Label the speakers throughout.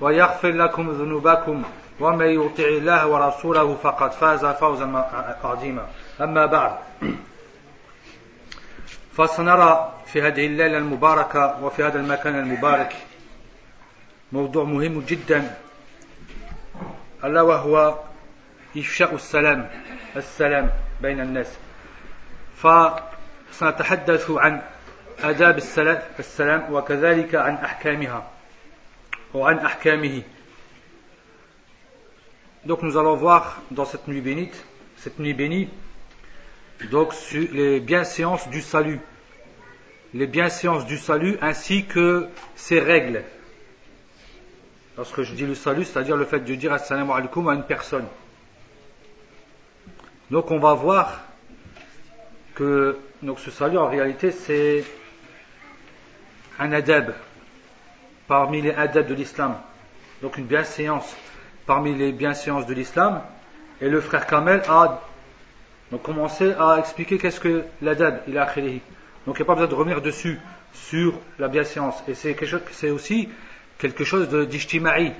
Speaker 1: ويغفر لكم ذنوبكم ومن يطع الله ورسوله فقد فاز فوزا عظيما. أما بعد فسنرى في هذه الليلة المباركة وفي هذا المكان المبارك موضوع مهم جدا ألا وهو إفشاء السلام السلام بين الناس. فسنتحدث عن آداب السلام وكذلك عن أحكامها. وعن أحكامه Donc nous allons voir dans cette nuit bénite, cette nuit bénie, donc les bienséances du salut, les bienséances du salut ainsi que ses règles. Lorsque je dis le salut, c'est-à-dire le fait de dire assalamu alaikum à une personne. Donc on va voir que donc ce salut en réalité c'est un adab parmi les adab de l'islam. Donc une bienséance parmi les bienséances de l'islam. Et le frère Kamel a donc commencé à expliquer qu'est-ce que l'adab, il a créé. Donc il n'y a pas besoin de revenir dessus, sur la bienséance. Et c'est quelque chose, c'est aussi quelque chose de d'ijtima'i.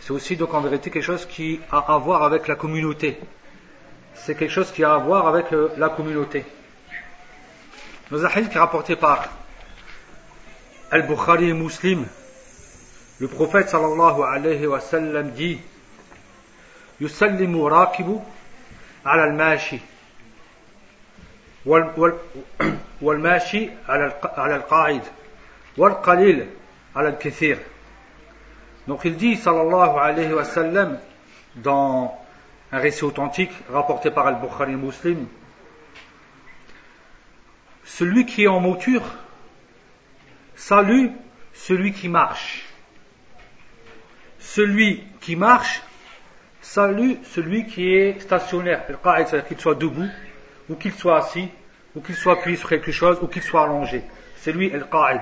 Speaker 1: C'est aussi donc en vérité quelque chose qui a à voir avec la communauté. C'est quelque chose qui a à voir avec euh, la communauté. Nos hadith qui est rapporté par Al-Bukhari et Muslim, le prophète sallallahu alayhi wa sallam dit يسلم راكب على الماشي والماشي على القاعد والقليل على الكثير Donc il dit sallallahu alayhi wa sallam dans un récit authentique rapporté par Al-Bukhari Muslim Celui qui est en monture salue celui qui marche. Celui qui marche salue celui qui est stationnaire. C'est-à-dire qu'il soit debout, ou qu'il soit assis, ou qu'il soit appuyé sur quelque chose, ou qu'il soit allongé. C'est lui al-qa'id.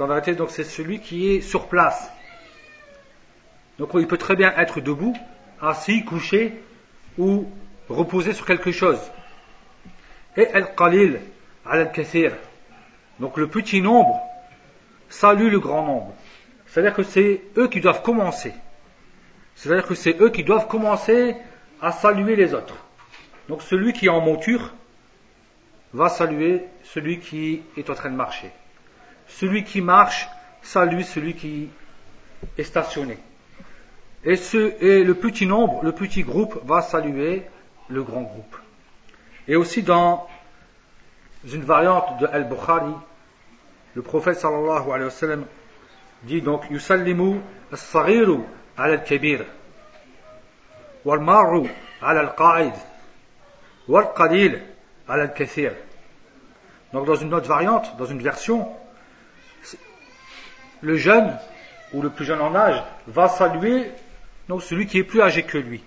Speaker 1: En vérité, donc c'est celui qui est sur place. Donc il peut très bien être debout, assis, couché, ou reposé sur quelque chose. Et al-qalil, al-kathir. Donc le petit nombre salue le grand nombre. C'est-à-dire que c'est eux qui doivent commencer. C'est-à-dire que c'est eux qui doivent commencer à saluer les autres. Donc celui qui est en monture va saluer celui qui est en train de marcher. Celui qui marche salue celui qui est stationné. Et, ce, et le petit nombre, le petit groupe va saluer le grand groupe. Et aussi dans une variante de Al-Bukhari, le prophète sallallahu alayhi wa sallam dit donc Yusallimu as-saghiru ala al-kabir wal ma'u ala al-qa'id wal qalil ala al-kathir. Donc dans une autre variante, dans une version, le jeune ou le plus jeune en âge va saluer donc celui qui est plus âgé que lui.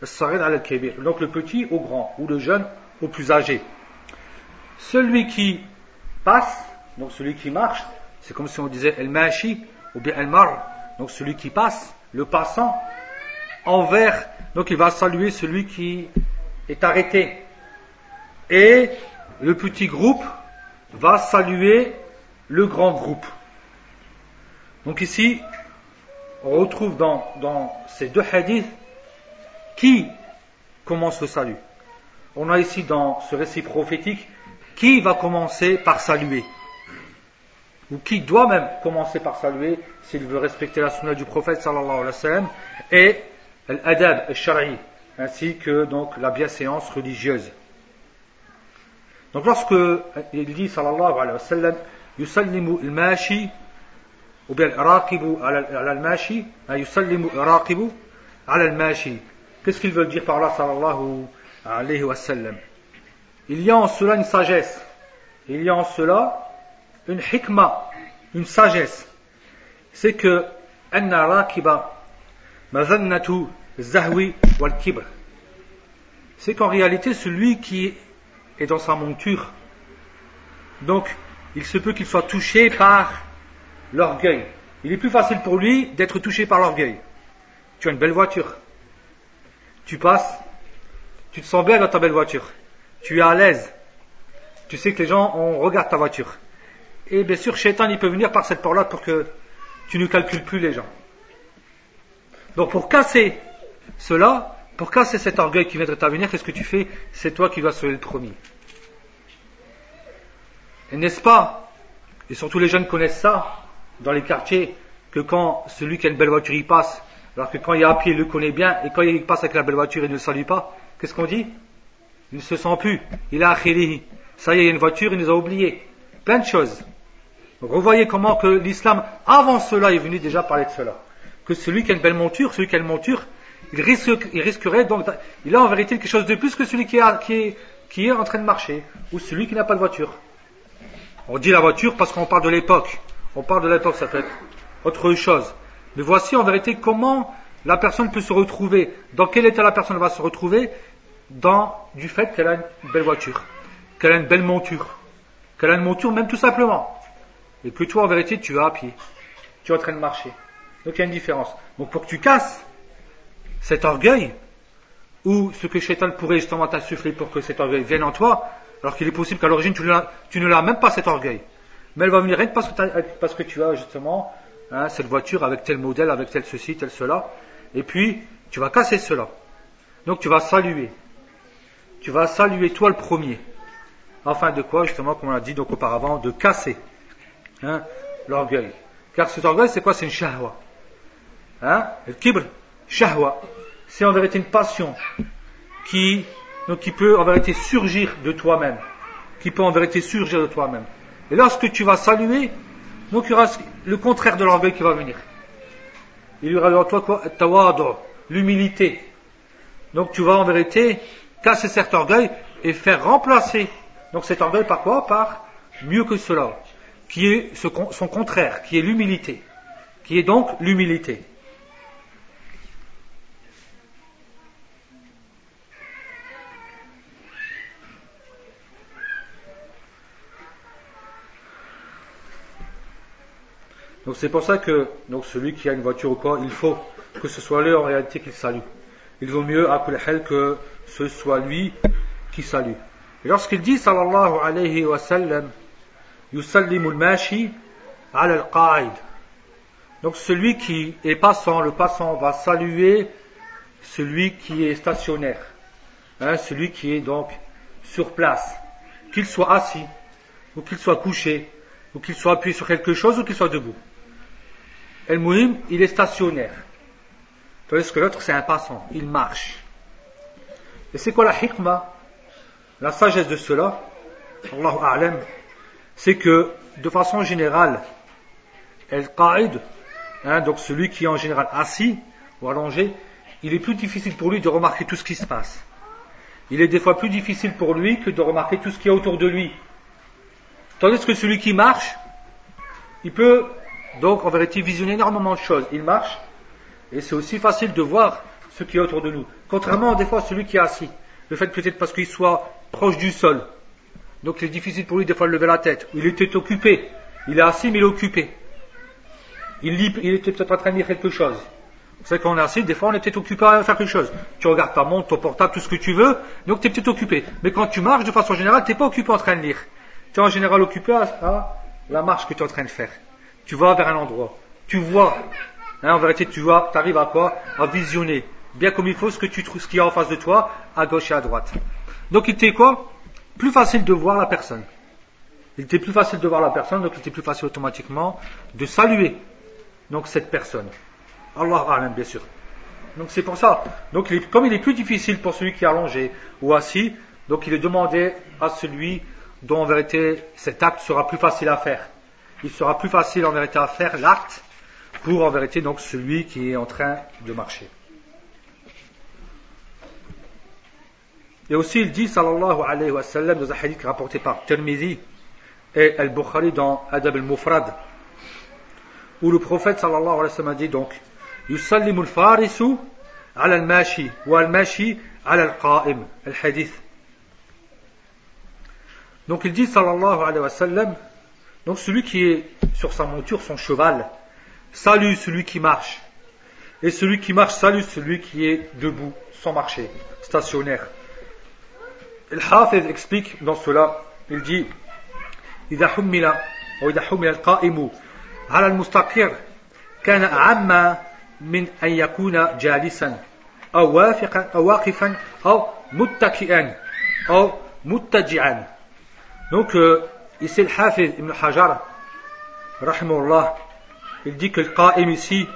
Speaker 1: Donc le petit au grand ou le jeune au plus âgé. Celui qui passe, donc celui qui marche, c'est comme si on disait El Mashi, ou bien donc celui qui passe le passant envers, donc il va saluer celui qui est arrêté. Et le petit groupe va saluer le grand groupe. Donc ici, on retrouve dans ces deux hadiths qui commence le salut. On a ici dans ce récit prophétique qui va commencer par saluer ou qui doit même commencer par saluer s'il veut respecter la sunna du prophète sallallahu alayhi wa sallam et l'adab al-shar'i, ainsi que donc la bienséance religieuse. Donc lorsque il dit sallallahu alayhi wa sallam yusallimu al-mashi ou bien raqibu ala al-mashi hein, yusallimu raqibu al-mashi qu'est-ce qu'il veut dire par là sallallahu alayhi wa sallam? Il y a en cela une sagesse. Il y a en cela une hikma une sagesse. C'est que c'est qu'en réalité celui qui est dans sa monture donc il se peut qu'il soit touché par l'orgueil. Il est plus facile pour lui d'être touché par l'orgueil. Tu as une belle voiture. Tu passes tu te sens bien dans ta belle voiture. Tu es à l'aise. Tu sais que les gens on regarde ta voiture et bien sûr Shaitan il peut venir par cette porte là pour que tu ne calcules plus les gens donc pour casser cela, pour casser cet orgueil qui vient de t'avenir, qu'est-ce que tu fais? C'est toi qui vas se le premier. Et n'est-ce pas? Et surtout les jeunes connaissent ça dans les quartiers, que quand celui qui a une belle voiture il passe, alors que quand il est à pied il le connaît bien, et quand il passe avec la belle voiture il ne le salue pas, qu'est-ce qu'on dit? Il ne se sent plus. Il a akhirihi. Ça y est, il y a une voiture, il nous a oubliés. Plein de choses. Donc vous voyez comment que l'islam, avant cela, est venu déjà parler de cela que celui qui a une belle monture, celui qui a une monture, il, risque, il risquerait donc, il a en vérité quelque chose de plus que celui qui, est, en train de marcher, ou celui qui n'a pas de voiture. On dit la voiture parce qu'on parle de l'époque. On parle de l'époque, ça fait autre chose. Mais voici en vérité comment la personne peut se retrouver, dans quel état la personne va se retrouver, du fait qu'elle a une belle voiture, qu'elle a une belle monture, qu'elle a une monture même tout simplement, et toi en vérité tu vas à pied, tu es en train de marcher. Donc il y a une différence. Donc pour que tu casses cet orgueil, ou ce que Shaitan pourrait justement t'insuffler pour que cet orgueil vienne en toi, alors qu'il est possible qu'à l'origine tu, ne l'as même pas cet orgueil. Mais elle va venir rien parce que, tu as justement hein, cette voiture avec tel modèle, avec tel ceci, tel cela. Et puis tu vas casser cela. Donc tu vas saluer. Tu vas saluer toi le premier. Enfin de quoi justement, comme on a dit donc auparavant, de casser hein, l'orgueil. Car cet orgueil c'est quoi? C'est une shahwa. Hein? Le kibr, shahwa, c'est en vérité une passion qui, donc, qui peut en vérité surgir de toi-même. Qui peut en vérité surgir de toi-même. Et lorsque tu vas saluer, donc il y aura le contraire de l'orgueil qui va venir. Il y aura en toi quoi? L'humilité. Donc tu vas en vérité casser cet orgueil et faire remplacer donc cet orgueil par quoi? Par mieux que cela, qui est son contraire, qui est l'humilité, qui est donc l'humilité. Donc c'est pour ça que donc celui qui a une voiture ou quoi, il faut que ce soit lui en réalité qui salue. Il vaut mieux à que ce soit lui qui salue. Et lorsqu'il dit sallallahu alayhi wa sallam yusallimu al-mashi al-qa'id. Donc celui qui est passant, le passant va saluer celui qui est stationnaire. Hein, celui qui est donc sur place. Qu'il soit assis, ou qu'il soit couché, ou qu'il soit appuyé sur quelque chose, ou qu'il soit debout. El Mouhim, il est stationnaire. Tandis que l'autre, c'est un passant. Il marche. Et c'est quoi la hikmah La sagesse de cela, Allahu A'lam, c'est que, de façon générale, El Qa'id, hein, donc celui qui est en général assis ou allongé, il est plus difficile pour lui de remarquer tout ce qui se passe. Il est des fois plus difficile pour lui que de remarquer tout ce qui est autour de lui. Tandis que celui qui marche, il peut donc, en vérité, visionner énormément de choses. Il marche, et c'est aussi facile de voir ce qui est autour de nous. Contrairement, des fois, à celui qui est assis. Le fait peut-être parce qu'il soit proche du sol. Donc, c'est difficile pour lui, des fois, de lever la tête. Il était occupé. Il est assis, mais il est occupé. Il, lit, il était peut-être en train de lire quelque chose. Vous savez, quand on est assis, des fois, on est peut-être occupé à faire quelque chose. Tu regardes ta montre, ton portable, tout ce que tu veux, donc tu es peut-être occupé. Mais quand tu marches, de façon générale, tu n'es pas occupé en train de lire. Tu es en général occupé à la marche que tu es en train de faire tu vas vers un endroit, tu vois, hein, en vérité, tu vois, tu arrives à quoi? À visionner, bien comme il faut ce que tu trouves, ce qu'il y a en face de toi, à gauche et à droite. Donc il était quoi? Plus facile de voir la personne. Il était plus facile de voir la personne, donc il était plus facile automatiquement de saluer donc cette personne. Allah Alam, bien sûr. Donc c'est pour ça. Donc comme il est plus difficile pour celui qui est allongé ou assis, donc il est demandé à celui dont en vérité cet acte sera plus facile à faire. Il sera plus facile en vérité à faire l'acte pour en vérité donc celui qui est en train de marcher. Et aussi, il dit, sallallahu alayhi wa sallam, dans un hadith rapporté par Tirmidhi et Al-Bukhari dans Adab al-Mufrad, où le prophète sallallahu alayhi wa sallam a dit donc, Yusallimu al-farisu ala al-mashi, wa al-mashi al-qa'im, al-hadith. Donc il dit, sallallahu alayhi wa sallam, donc celui qui est sur sa monture, son cheval, salue celui qui marche. Et celui qui marche salue celui qui est debout, sans marcher, stationnaire. Hafiz explique dans cela il dit إذا حمل أو إذا حمل القائم على المستقر كان أعم من أن يكون جالسا أو وافقا أو واقفا أو متكئا أو متجعا donc euh, ici le Hafiz Ibn Hajar rahimahullah il dit que le qa'im ici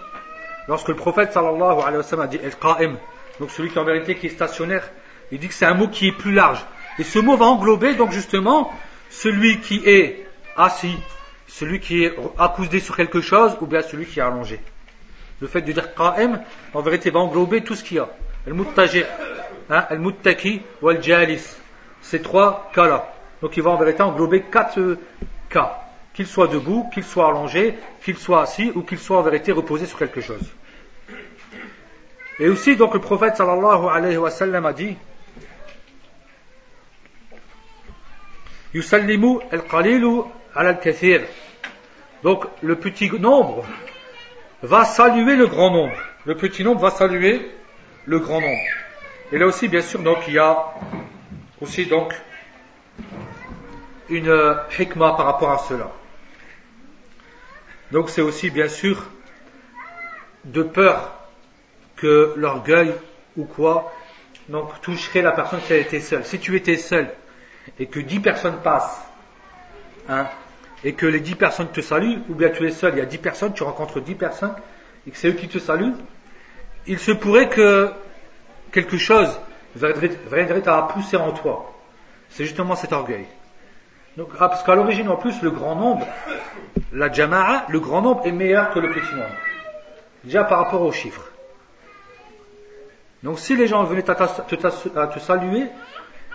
Speaker 1: lorsque le prophète sallallahu alayhi wa sallam a dit el qa'im donc celui qui en vérité qui est stationnaire il dit que c'est un mot qui est plus large et ce mot va englober donc justement celui qui est assis celui qui est accoudé sur quelque chose ou bien celui qui est allongé le fait de dire qa'im, en vérité, va englober tout ce qu'il y a. Al-muttaji, hein, al-muttaki ou al-jalis. Ces trois cas-là. Donc il va en vérité englober quatre cas. Qu'il soit debout, qu'il soit allongé, qu'il soit assis ou qu'il soit en vérité reposé sur quelque chose. Et aussi, donc, le prophète sallallahu alayhi wa sallam a dit Yusallimu al-qalilu al-kathir. Donc, le petit nombre va saluer le grand nombre. Le petit nombre va saluer le grand nombre. Et là aussi, bien sûr, donc, il y a aussi donc une hikmah par rapport à cela. Donc c'est aussi bien sûr de peur que l'orgueil ou quoi donc toucherait la personne qui a été seule. Si tu étais seul et que dix personnes passent, hein, et que les dix personnes te saluent, ou bien tu es seul, il y a dix personnes, tu rencontres dix personnes, et que c'est eux qui te saluent, il se pourrait que quelque chose viendrait à pousser en toi. C'est justement cet orgueil. Donc, ah, parce qu'à l'origine, en plus, le grand nombre, la jama'a, le grand nombre est meilleur que le petit nombre. Déjà par rapport aux chiffres. Donc, si les gens venaient à, te saluer,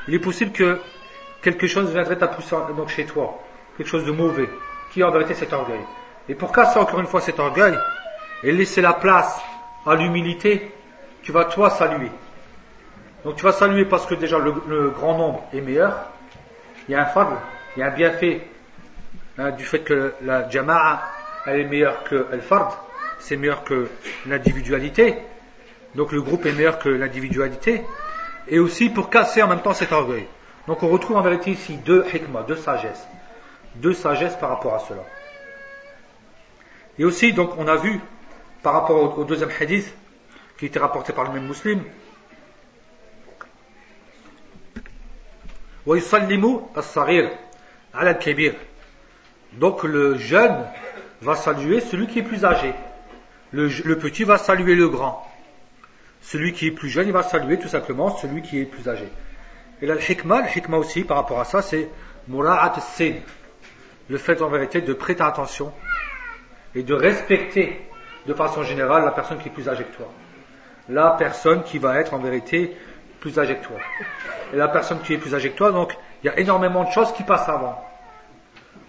Speaker 1: il est possible que quelque chose viendrait pousser donc, chez toi quelque chose de mauvais, qui en vérité cet orgueil. Et pour casser encore une fois cet orgueil et laisser la place à l'humilité, tu vas toi saluer. Donc tu vas saluer parce que déjà le, grand nombre est meilleur, il y a un fable, il y a un bienfait hein, du fait que la jama'a elle est meilleure que le fard, c'est meilleur que l'individualité, donc le groupe est meilleur que l'individualité, et aussi pour casser en même temps cet orgueil. Donc on retrouve en vérité ici deux hikmah, deux sagesses de sagesse par rapport à cela. Et aussi, donc, on a vu, par rapport au, deuxième hadith, qui était rapporté par le même musulman, donc le jeune va saluer celui qui est plus âgé. Le, le, petit va saluer le grand. Celui qui est plus jeune, il va saluer tout simplement celui qui est plus âgé. Et là, le hikmah, le hikmah aussi par rapport à ça, c'est mura'at sin le fait en vérité de prêter attention et de respecter de façon générale la personne qui est plus âgée que toi. La personne qui va être en vérité plus âgée que toi. Et la personne qui est plus âgée que toi, donc il y a énormément de choses qui passent avant.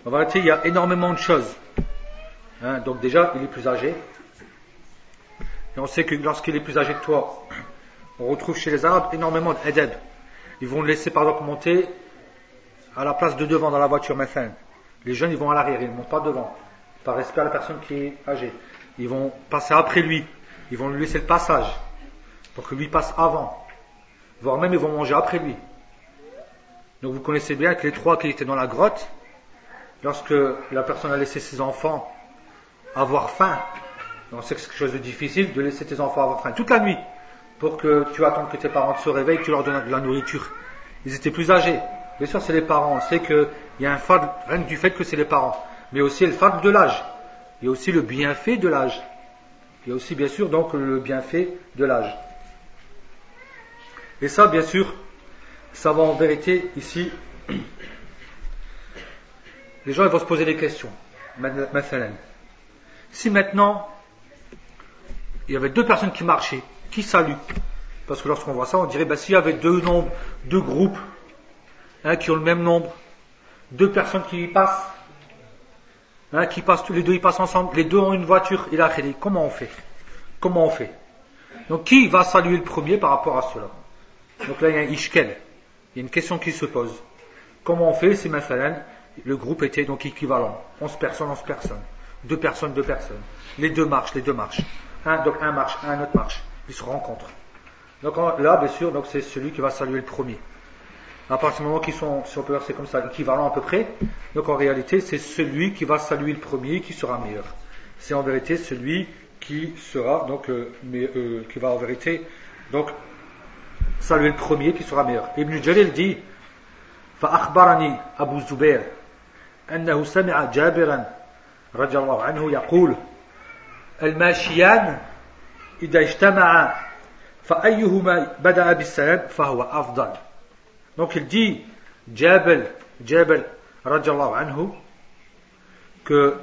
Speaker 1: En vérité, il y a énormément de choses. Hein, donc déjà, il est plus âgé. Et on sait que lorsqu'il est plus âgé que toi, on retrouve chez les Arabes énormément d'adab. Ils vont le laisser par exemple monter à la place de devant dans la voiture, maintenant. Les jeunes, ils vont à l'arrière, ils ne montent pas devant, par respect à la personne qui est âgée. Ils vont passer après lui, ils vont lui laisser le passage, pour que lui passe avant. Voire même, ils vont manger après lui. Donc vous connaissez bien que les trois qui étaient dans la grotte, lorsque la personne a laissé ses enfants avoir faim, c'est quelque chose de difficile de laisser tes enfants avoir faim toute la nuit, pour que tu attends que tes parents se réveillent, tu leur donnes de la nourriture. Ils étaient plus âgés. Bien sûr, c'est les parents. On sait qu'il y a un fard, rien que du fait que c'est les parents. Mais aussi le fard de l'âge. Il y a aussi le bienfait de l'âge. Il y a aussi bien sûr donc le bienfait de l'âge. Et ça, bien sûr, ça va en vérité ici. Les gens vont se poser des questions. Si maintenant il y avait deux personnes qui marchaient, qui saluent, parce que lorsqu'on voit ça, on dirait bah, s'il y avait deux nombres, deux groupes hein, qui ont le même nombre, deux personnes qui passent, hein, qui passent tous les deux, ils passent ensemble, les deux ont une voiture, il a comment on fait? Comment on fait? Donc qui va saluer le premier par rapport à cela? Donc là il y a un ishkel, il y a une question qui se pose. Comment on fait si maintenant le groupe était donc équivalent 11 personnes, 11 personnes, deux personnes, deux personnes. Les deux marchent, les deux marchent. Un, donc un marche, un autre marche Ils se rencontrent. Donc là, bien sûr, donc c'est celui qui va saluer le premier. À partir du moment qu'ils sont, si on peut dire c'est comme ça, équivalents à peu près, donc en réalité, c'est celui qui va saluer le premier qui sera meilleur. C'est en vérité celui qui sera, donc, euh, mais, euh, qui va en vérité, donc, saluer le premier qui sera meilleur. Ibn Jalil dit, فأخبرني أبو الزبير أنه سمع جابرا رضي الله عنه يقول الماشيان إذا اجتمعا فأيهما بدأ بالسلام فهو أفضل Donc il dit, Jabal, Jabal, radiallahu anhu, que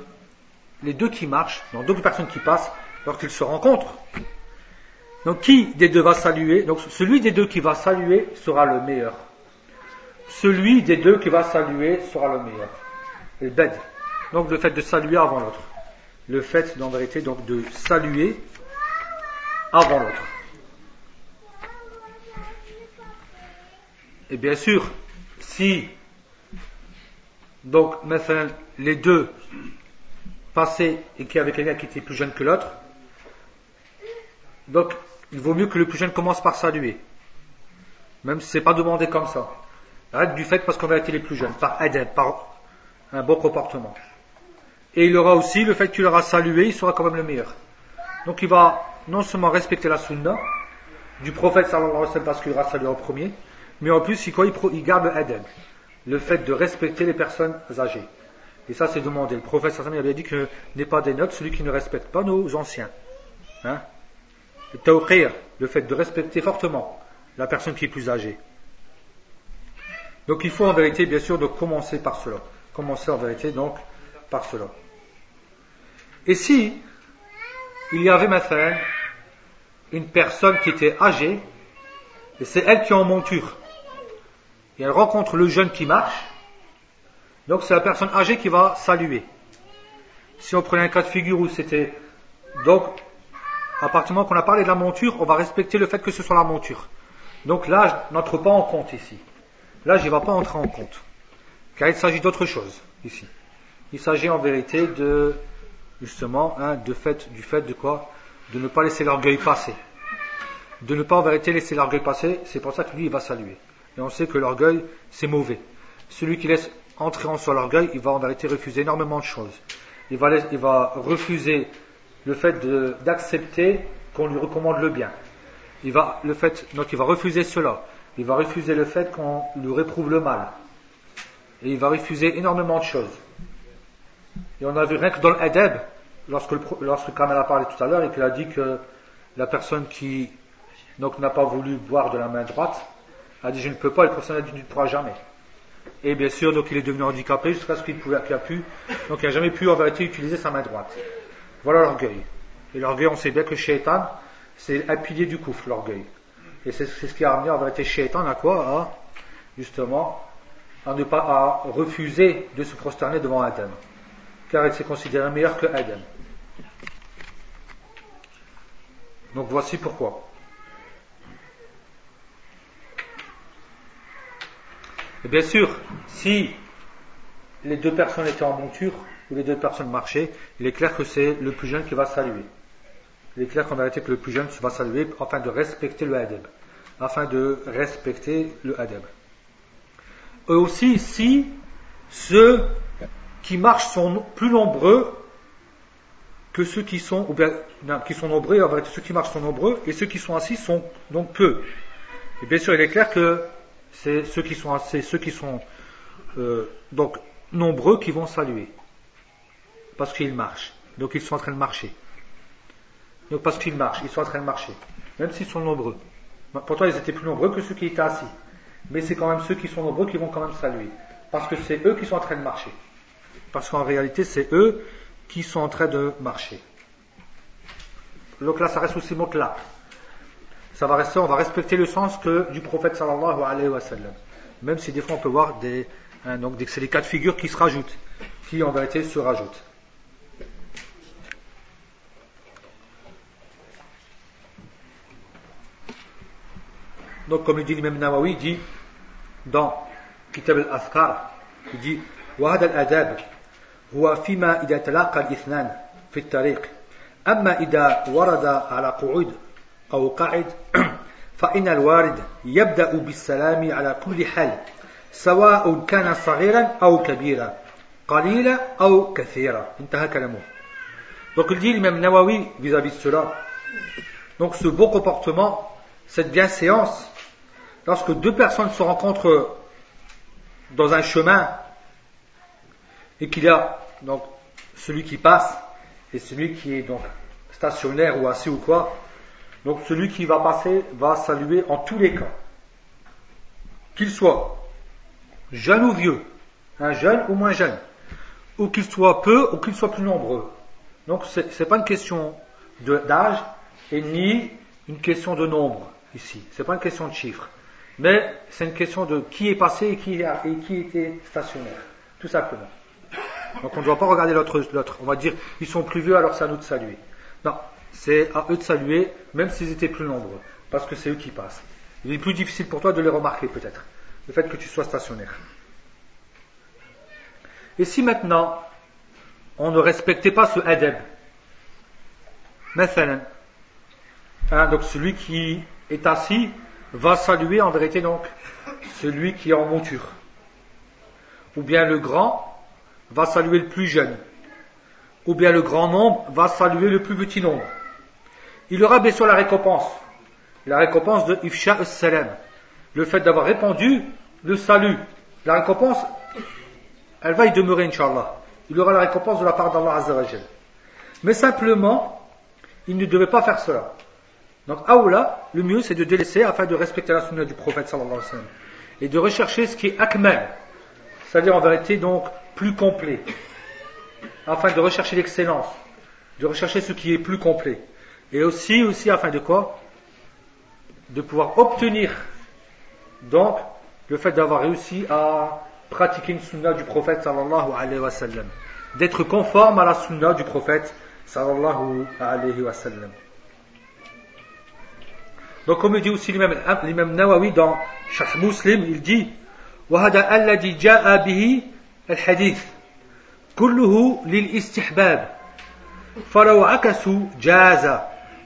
Speaker 1: les deux qui marchent, donc deux personnes qui passent, lorsqu'ils se rencontrent, donc qui des deux va saluer Donc celui des deux qui va saluer sera le meilleur. Celui des deux qui va saluer sera le meilleur. Le bed. Donc le fait de saluer avant l'autre. Le fait, en vérité, donc de saluer avant l'autre. Et bien sûr, si donc les deux passaient et qu'il y avait quelqu'un qui était plus jeune que l'autre, donc il vaut mieux que le plus jeune commence par saluer, même si c'est pas demandé comme ça. Arrête du fait parce qu'on va être les plus jeunes, par adab, par un bon comportement. Et il aura aussi le fait qu'il aura salué, il sera quand même le meilleur. Donc il va non seulement respecter la sunna du prophète sallallahu alayhi wa sallam parce qu'il en premier, mais en plus il, il garde le adab, le fait de respecter les personnes âgées. Et ça c'est demandé. Le prophète sallallahu alayhi wa sallam avait dit que n'est pas des notes celui qui ne respecte pas nos anciens. Hein? Le le fait de respecter fortement la personne qui est plus âgée. Donc il faut en vérité, bien sûr, de commencer par cela. Commencer en vérité, donc, par cela. Et si il y avait maintenant une personne qui était âgée, et c'est elle qui est en monture, et elle rencontre le jeune qui marche, donc c'est la personne âgée qui va saluer. Si on prenait un cas de figure où c'était, donc, à partir du moment qu'on a parlé de la monture, on va respecter le fait que ce soit la monture. Donc l'âge n'entre pas en compte ici. L'âge ne va pas entrer en compte. Car il s'agit d'autre chose ici. Il s'agit en vérité de, justement, hein, de fait, du fait de quoi? De ne pas laisser l'orgueil passer. De ne pas en vérité laisser l'orgueil passer, c'est pour ça que lui, il va saluer. Et on sait que l'orgueil, c'est mauvais. Celui qui laisse entrer en soi l'orgueil, il va en vérité refuser énormément de choses. Il va, refuser le fait d'accepter qu'on lui recommande le bien. Il va, donc il va refuser cela. Il va refuser le fait qu'on lui réprouve le mal. Et il va refuser énormément de choses. Et on a vu rien que dans l'adab, lorsque, lorsque Kamel a parlé tout à l'heure et qu'il a dit que la personne qui donc n'a pas voulu boire de la main droite a dit je ne peux pas, et le personne a dit ne pourra jamais. Et bien sûr, donc il est devenu handicapé jusqu'à ce qu'il qu'il a donc il n'a jamais pu en vérité utiliser sa main droite. Voilà l'orgueil. Et l'orgueil, on sait bien que Shaitan, c'est un pilier du couf, l'orgueil. Et c'est ce qui a amené en vérité Shaitan à quoi? Justement, à ne pas à refuser de se prosterner devant Adam. Car il s'est considéré meilleur que Adam. Donc voici pourquoi. Et bien sûr, si les deux personnes étaient en monture, ou les deux personnes marchaient, il est clair que c'est le plus jeune qui va saluer. Il est clair qu'en vérité que le plus jeune va saluer afin de respecter le adab. Afin de respecter le adab. Et aussi, si ceux qui marchent sont plus nombreux que ceux qui sont, ou bien, qui sont nombreux, en vérité, ceux qui marchent sont nombreux, et ceux qui sont assis sont donc peu. Et bien sûr, il est clair que c'est ceux qui sont assis, ceux qui sont euh, donc nombreux qui vont saluer parce qu'ils marchent. Donc ils sont en train de marcher. Donc parce qu'ils marchent, ils sont en train de marcher. Même s'ils sont nombreux. Pourtant, ils étaient plus nombreux que ceux qui étaient assis. Mais c'est quand même ceux qui sont nombreux qui vont quand même saluer. Parce que c'est eux qui sont en train de marcher. Parce qu'en réalité, c'est eux qui sont en train de marcher. Donc là, ça reste aussi motlaq. Ça va rester, on va respecter le sens que du prophète sallallahu alayhi wa sallam. Même si des fois on peut voir des, hein, donc c'est les cas de figure qui se rajoutent, qui en vérité se rajoutent. Donc comme le dit l'imam Nawawi, il dit dans Kitab al-Askar, il dit « Wahad al-Adab » هو فيما إذا تلاقى الاثنان في الطريق أما إذا ورد على قعود أو قعد فإن الوارد يبدأ بالسلام على كل حال سواء كان صغيرا أو كبيرا قليلا أو كثيرا انتهى كلامه Donc il dit l'imam Nawawi vis-à-vis de cela. Donc ce beau comportement, cette bienséance, lorsque deux personnes se rencontrent dans un chemin et qu'il y a donc celui qui passe et celui qui est donc stationnaire ou assis ou quoi, donc celui qui va passer va saluer en tous les cas, qu'il soit jeune ou vieux, un jeune ou moins jeune, ou qu'il soit peu ou qu'il soit plus nombreux. Donc ce n'est pas une question d'âge et ni une question de nombre ici. Ce n'est pas une question de chiffres. Mais c'est une question de qui est passé et qui, et qui était stationnaire. Tout simplement. Donc on ne doit pas regarder l'autre. On va dire, ils sont plus vieux, alors c'est à nous de saluer. Non, c'est à eux de saluer, même s'ils étaient plus nombreux. Parce que c'est eux qui passent. Il est plus difficile pour toi de les remarquer, peut-être. Le fait que tu sois stationnaire. Et si maintenant, on ne respectait pas ce adab, hein, donc celui qui est assis va saluer en vérité donc celui qui est en monture. Ou bien le grand va saluer le plus jeune. Ou bien le grand nombre va saluer le plus petit nombre. Il aura bien sûr la récompense. La récompense de Ifsha salam Le fait d'avoir répandu le salut. La récompense, elle va y demeurer, Inch'Allah. Il aura la récompense de la part d'Allah Azzawajal. Mais simplement, il ne devait pas faire cela. Donc, Aoula, le mieux c'est de délaisser afin de respecter la sunna du prophète sallallahu alayhi wa sallam. Et de rechercher ce qui est akmal, c'est-à-dire en vérité donc plus complet. Afin de rechercher l'excellence, de rechercher ce qui est plus complet. Et aussi, aussi afin de quoi De pouvoir obtenir donc le fait d'avoir réussi à pratiquer une sunna du prophète sallallahu alayhi wa sallam. D'être conforme à la sunna du prophète sallallahu alayhi wa sallam. Donc, comme dit aussi l'imam Nawawi dans Shah Muslim, il dit وهذا الذي جاء به الحديث كله للاستحباب فلو عكسوا جاز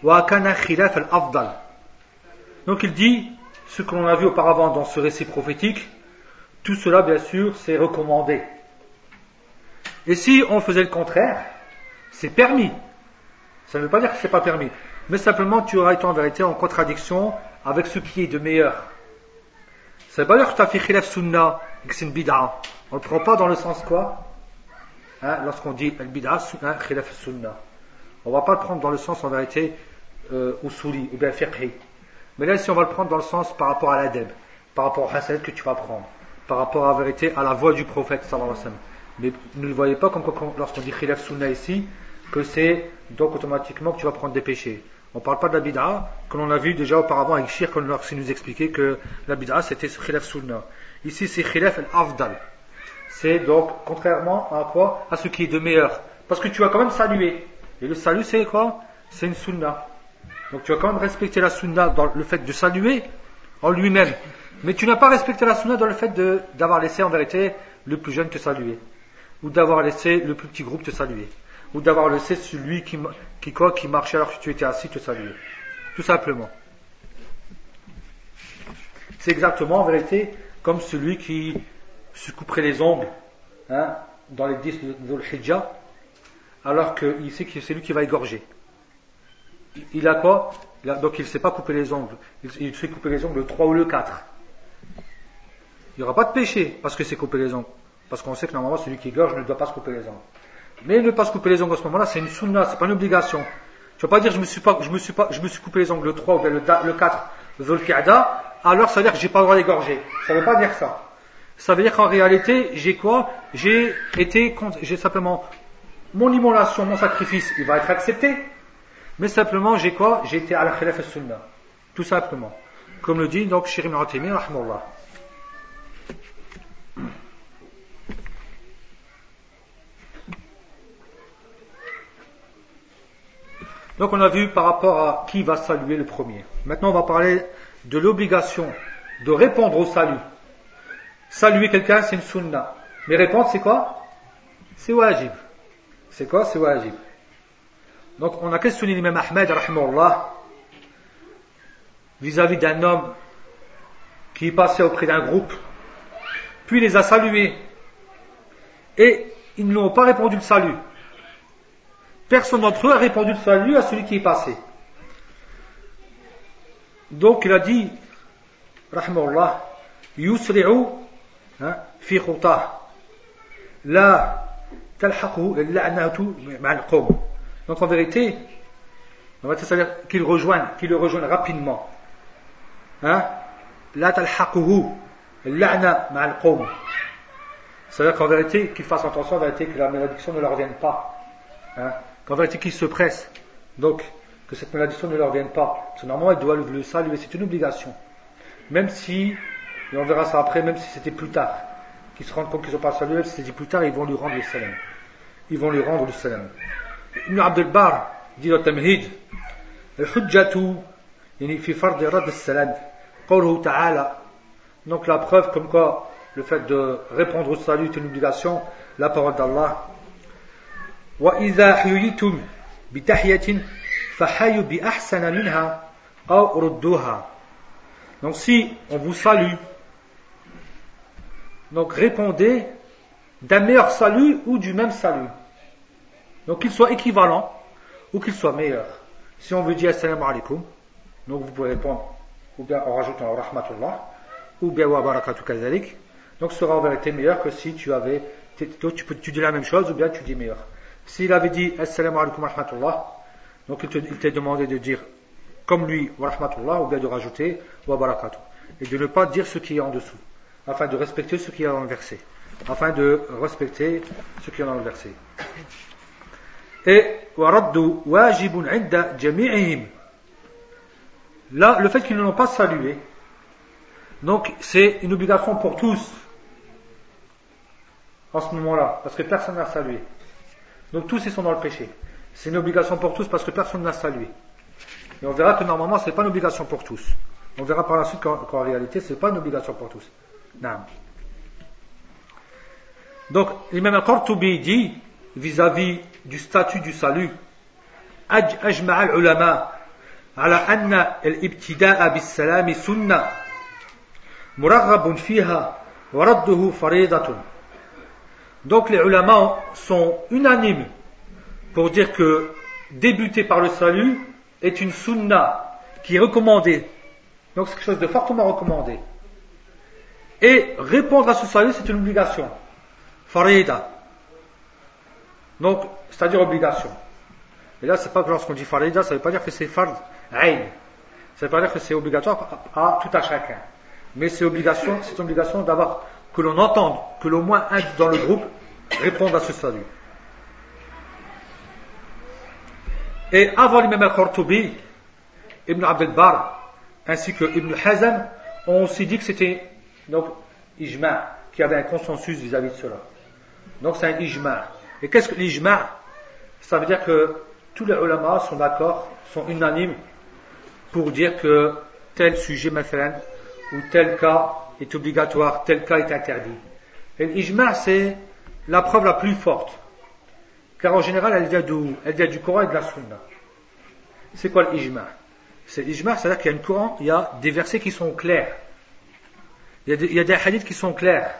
Speaker 1: وكان خلاف الأفضل Donc il dit, ce que l'on a vu auparavant dans ce récit prophétique, tout cela bien sûr c'est recommandé. Et si on faisait le contraire, c'est permis. Ça ne veut pas dire que c'est pas permis mais simplement tu auras été en vérité en contradiction avec ce qui est de meilleur. Ça veut pas dire que tu as fait khilaf sunnah et que c'est une bid'a. On ne le prend pas dans le sens quoi? Hein, Lorsqu'on dit al bid'a, hein, khilaf sunnah. On ne va pas le prendre dans le sens en vérité euh, usuli ou bien fiqhi. Mais là, si on va le prendre dans le sens par rapport à l'adab, par rapport au hasan que tu vas prendre, par rapport à la vérité, à la voix du prophète sallallahu alayhi wa sallam. Mais ne le voyez pas comme lorsqu'on dit khilaf sunnah ici, que c'est donc automatiquement que tu vas prendre des péchés. On ne parle pas de la bid'a, que l'on a vu déjà auparavant avec Shir, qu'on a nous expliquer que la bid'a c'était khilaf sunnah. Ici c'est khilaf al-afdal. C'est donc contrairement à quoi? À ce qui est de meilleur. Parce que tu vas quand même saluer. Et le salut c'est quoi? C'est une sunnah. Donc tu vas quand même respecter la sunnah dans le fait de saluer en lui-même. Mais tu n'as pas respecté la sunnah dans le fait d'avoir laissé en vérité le plus jeune te saluer. Ou d'avoir laissé le plus petit groupe te saluer ou d'avoir laissé celui qui, qui, quoi, qui marchait alors que tu étais assis te saluer. Tout simplement. C'est exactement en vérité comme celui qui se couperait les ongles hein, dans les 10 de Dhul alors qu'il sait que c'est lui qui va égorger. Il a quoi? Donc il ne sait pas couper les ongles. Il, sait couper les ongles le 3 ou le 4. Il n'y aura pas de péché parce que c'est couper les ongles. Parce qu'on sait que normalement celui qui égorge ne doit pas se couper les ongles. Mais ne pas se couper les ongles à ce moment-là, c'est une sunna, c'est pas une obligation. Tu vas pas dire je me suis pas, je me suis pas, je me suis coupé les ongles 3 ou bien le, le 4 Zulqa'da, alors ça veut dire que j'ai pas le droit d'égorger. Ça veut pas dire ça. Ça veut dire qu'en réalité, j'ai quoi J'ai été, j'ai simplement mon immolation, mon sacrifice, il va être accepté. Mais simplement, j'ai quoi J'ai été à la khilaf sunnah. Tout simplement. Comme le dit donc Shirim Ratimi, rahmallah. Donc on a vu par rapport à qui va saluer le premier. Maintenant on va parler de l'obligation de répondre au salut. Saluer quelqu'un c'est une sunna. Mais répondre c'est quoi? C'est wajib. C'est quoi? C'est wajib. Donc on a questionné l'imam Ahmed vis-à-vis d'un homme qui passait auprès d'un groupe, puis les a salués, et ils n'ont pas répondu le salut. Personne d'entre eux a répondu le salut à celui qui est passé. Donc il a dit, rahmallah, yusri'u fi khutah, la talhaqu la'natu ma'al qawm. Donc en vérité, c'est-à-dire qu'il rejoigne, qu'il le rejoigne rapidement. Hein? La'na ma'al qawm. C'est-à-dire qu'en vérité, qu'il fasse attention en vérité que la malédiction ne leur vienne pas. Hein? qu'en vérité qu'ils se pressent, donc que cette malédiction ne leur vienne pas. Que normalement, ils doivent le saluer, c'est une obligation. Même si, et on verra ça après, même si c'était plus tard, qu'ils se rendent compte qu'ils n'ont pas salué, si c'était plus tard, ils vont lui rendre le salam. Ils vont lui rendre le salam. Ibn Abdel Bar dit dans Tamhid, الحجة يعني في فرض رد السلام قوله تعالى donc la preuve comme quoi le fait de répondre au salut est une obligation la parole d'Allah وإذا حييتم بتحية فحيوا بأحسن منها أو ردوها donc si on vous salue donc répondez d'un meilleur salut ou du même salut. Donc qu'il soit équivalent ou qu'il soit meilleur. Si on vous dit assalamu alaikum donc vous pouvez répondre ou bien en rajoutant rahmatullah ou bien wa barakatuh kazalik donc ce sera en vérité meilleur que si tu avais tu, peux, tu dis la même chose ou bien tu dis meilleur. S'il avait dit Assalamu alaikum rahmatullah, donc il t'est demandé de dire comme lui wa rahmatullah ou bien de rajouter wa barakatuh. Et de ne pas dire ce qui est en dessous, afin de respecter ce qui est dans le verset. Afin de respecter ce qui est dans le verset. Et. Là, le fait qu'ils ne l'ont pas salué, donc c'est une obligation pour tous en ce moment-là, parce que personne n'a salué. Donc tous ils sont dans le péché. C'est une obligation pour tous parce que personne n'a salué. Et on verra que normalement ce n'est pas une obligation pour tous. On verra par la suite qu'en réalité ce n'est pas une obligation pour tous. Non. Donc l'imam al-Qurtubi dit vis-à-vis du statut du salut أجمع العلماء على أن الابتداء بالسلام سنة مرغب فيها ورده فريضة donc les ulama sont unanimes pour dire que débuter par le salut est une sunna qui est recommandée. Donc c'est quelque chose de fortement recommandé. Et répondre à ce salut, c'est une obligation. Farida. Donc, c'est-à-dire obligation. Et là, c'est pas que lorsqu'on dit farida, ça veut pas dire que c'est fard, aïn. Ça veut pas dire que c'est obligatoire à, tout à chacun. Mais c'est obligation, c'est obligation d'avoir que l'on entende, que l'au moins un dans le groupe réponde à ce salut. Et avant l'imam al-Qurtubi, Ibn Abdel Bar, ainsi que Ibn Hazm, ont aussi dit que c'était donc ijma, qu'il y avait un consensus vis-à-vis de cela. Donc c'est un ijma. Et qu'est-ce que l'ijma? Ça veut dire que tous les ulama sont d'accord, sont unanimes pour dire que tel sujet, ou tel cas est obligatoire, tel cas est interdit. Et l'ijma, c'est la preuve la plus forte. Car en général, elle vient d'où? Elle vient du Coran et de la Sunna. C'est quoi l'ijma? C'est l'ijma, c'est-à-dire qu'il y a une Coran, il y a des versets qui sont clairs. Il y a des, hadiths qui sont clairs.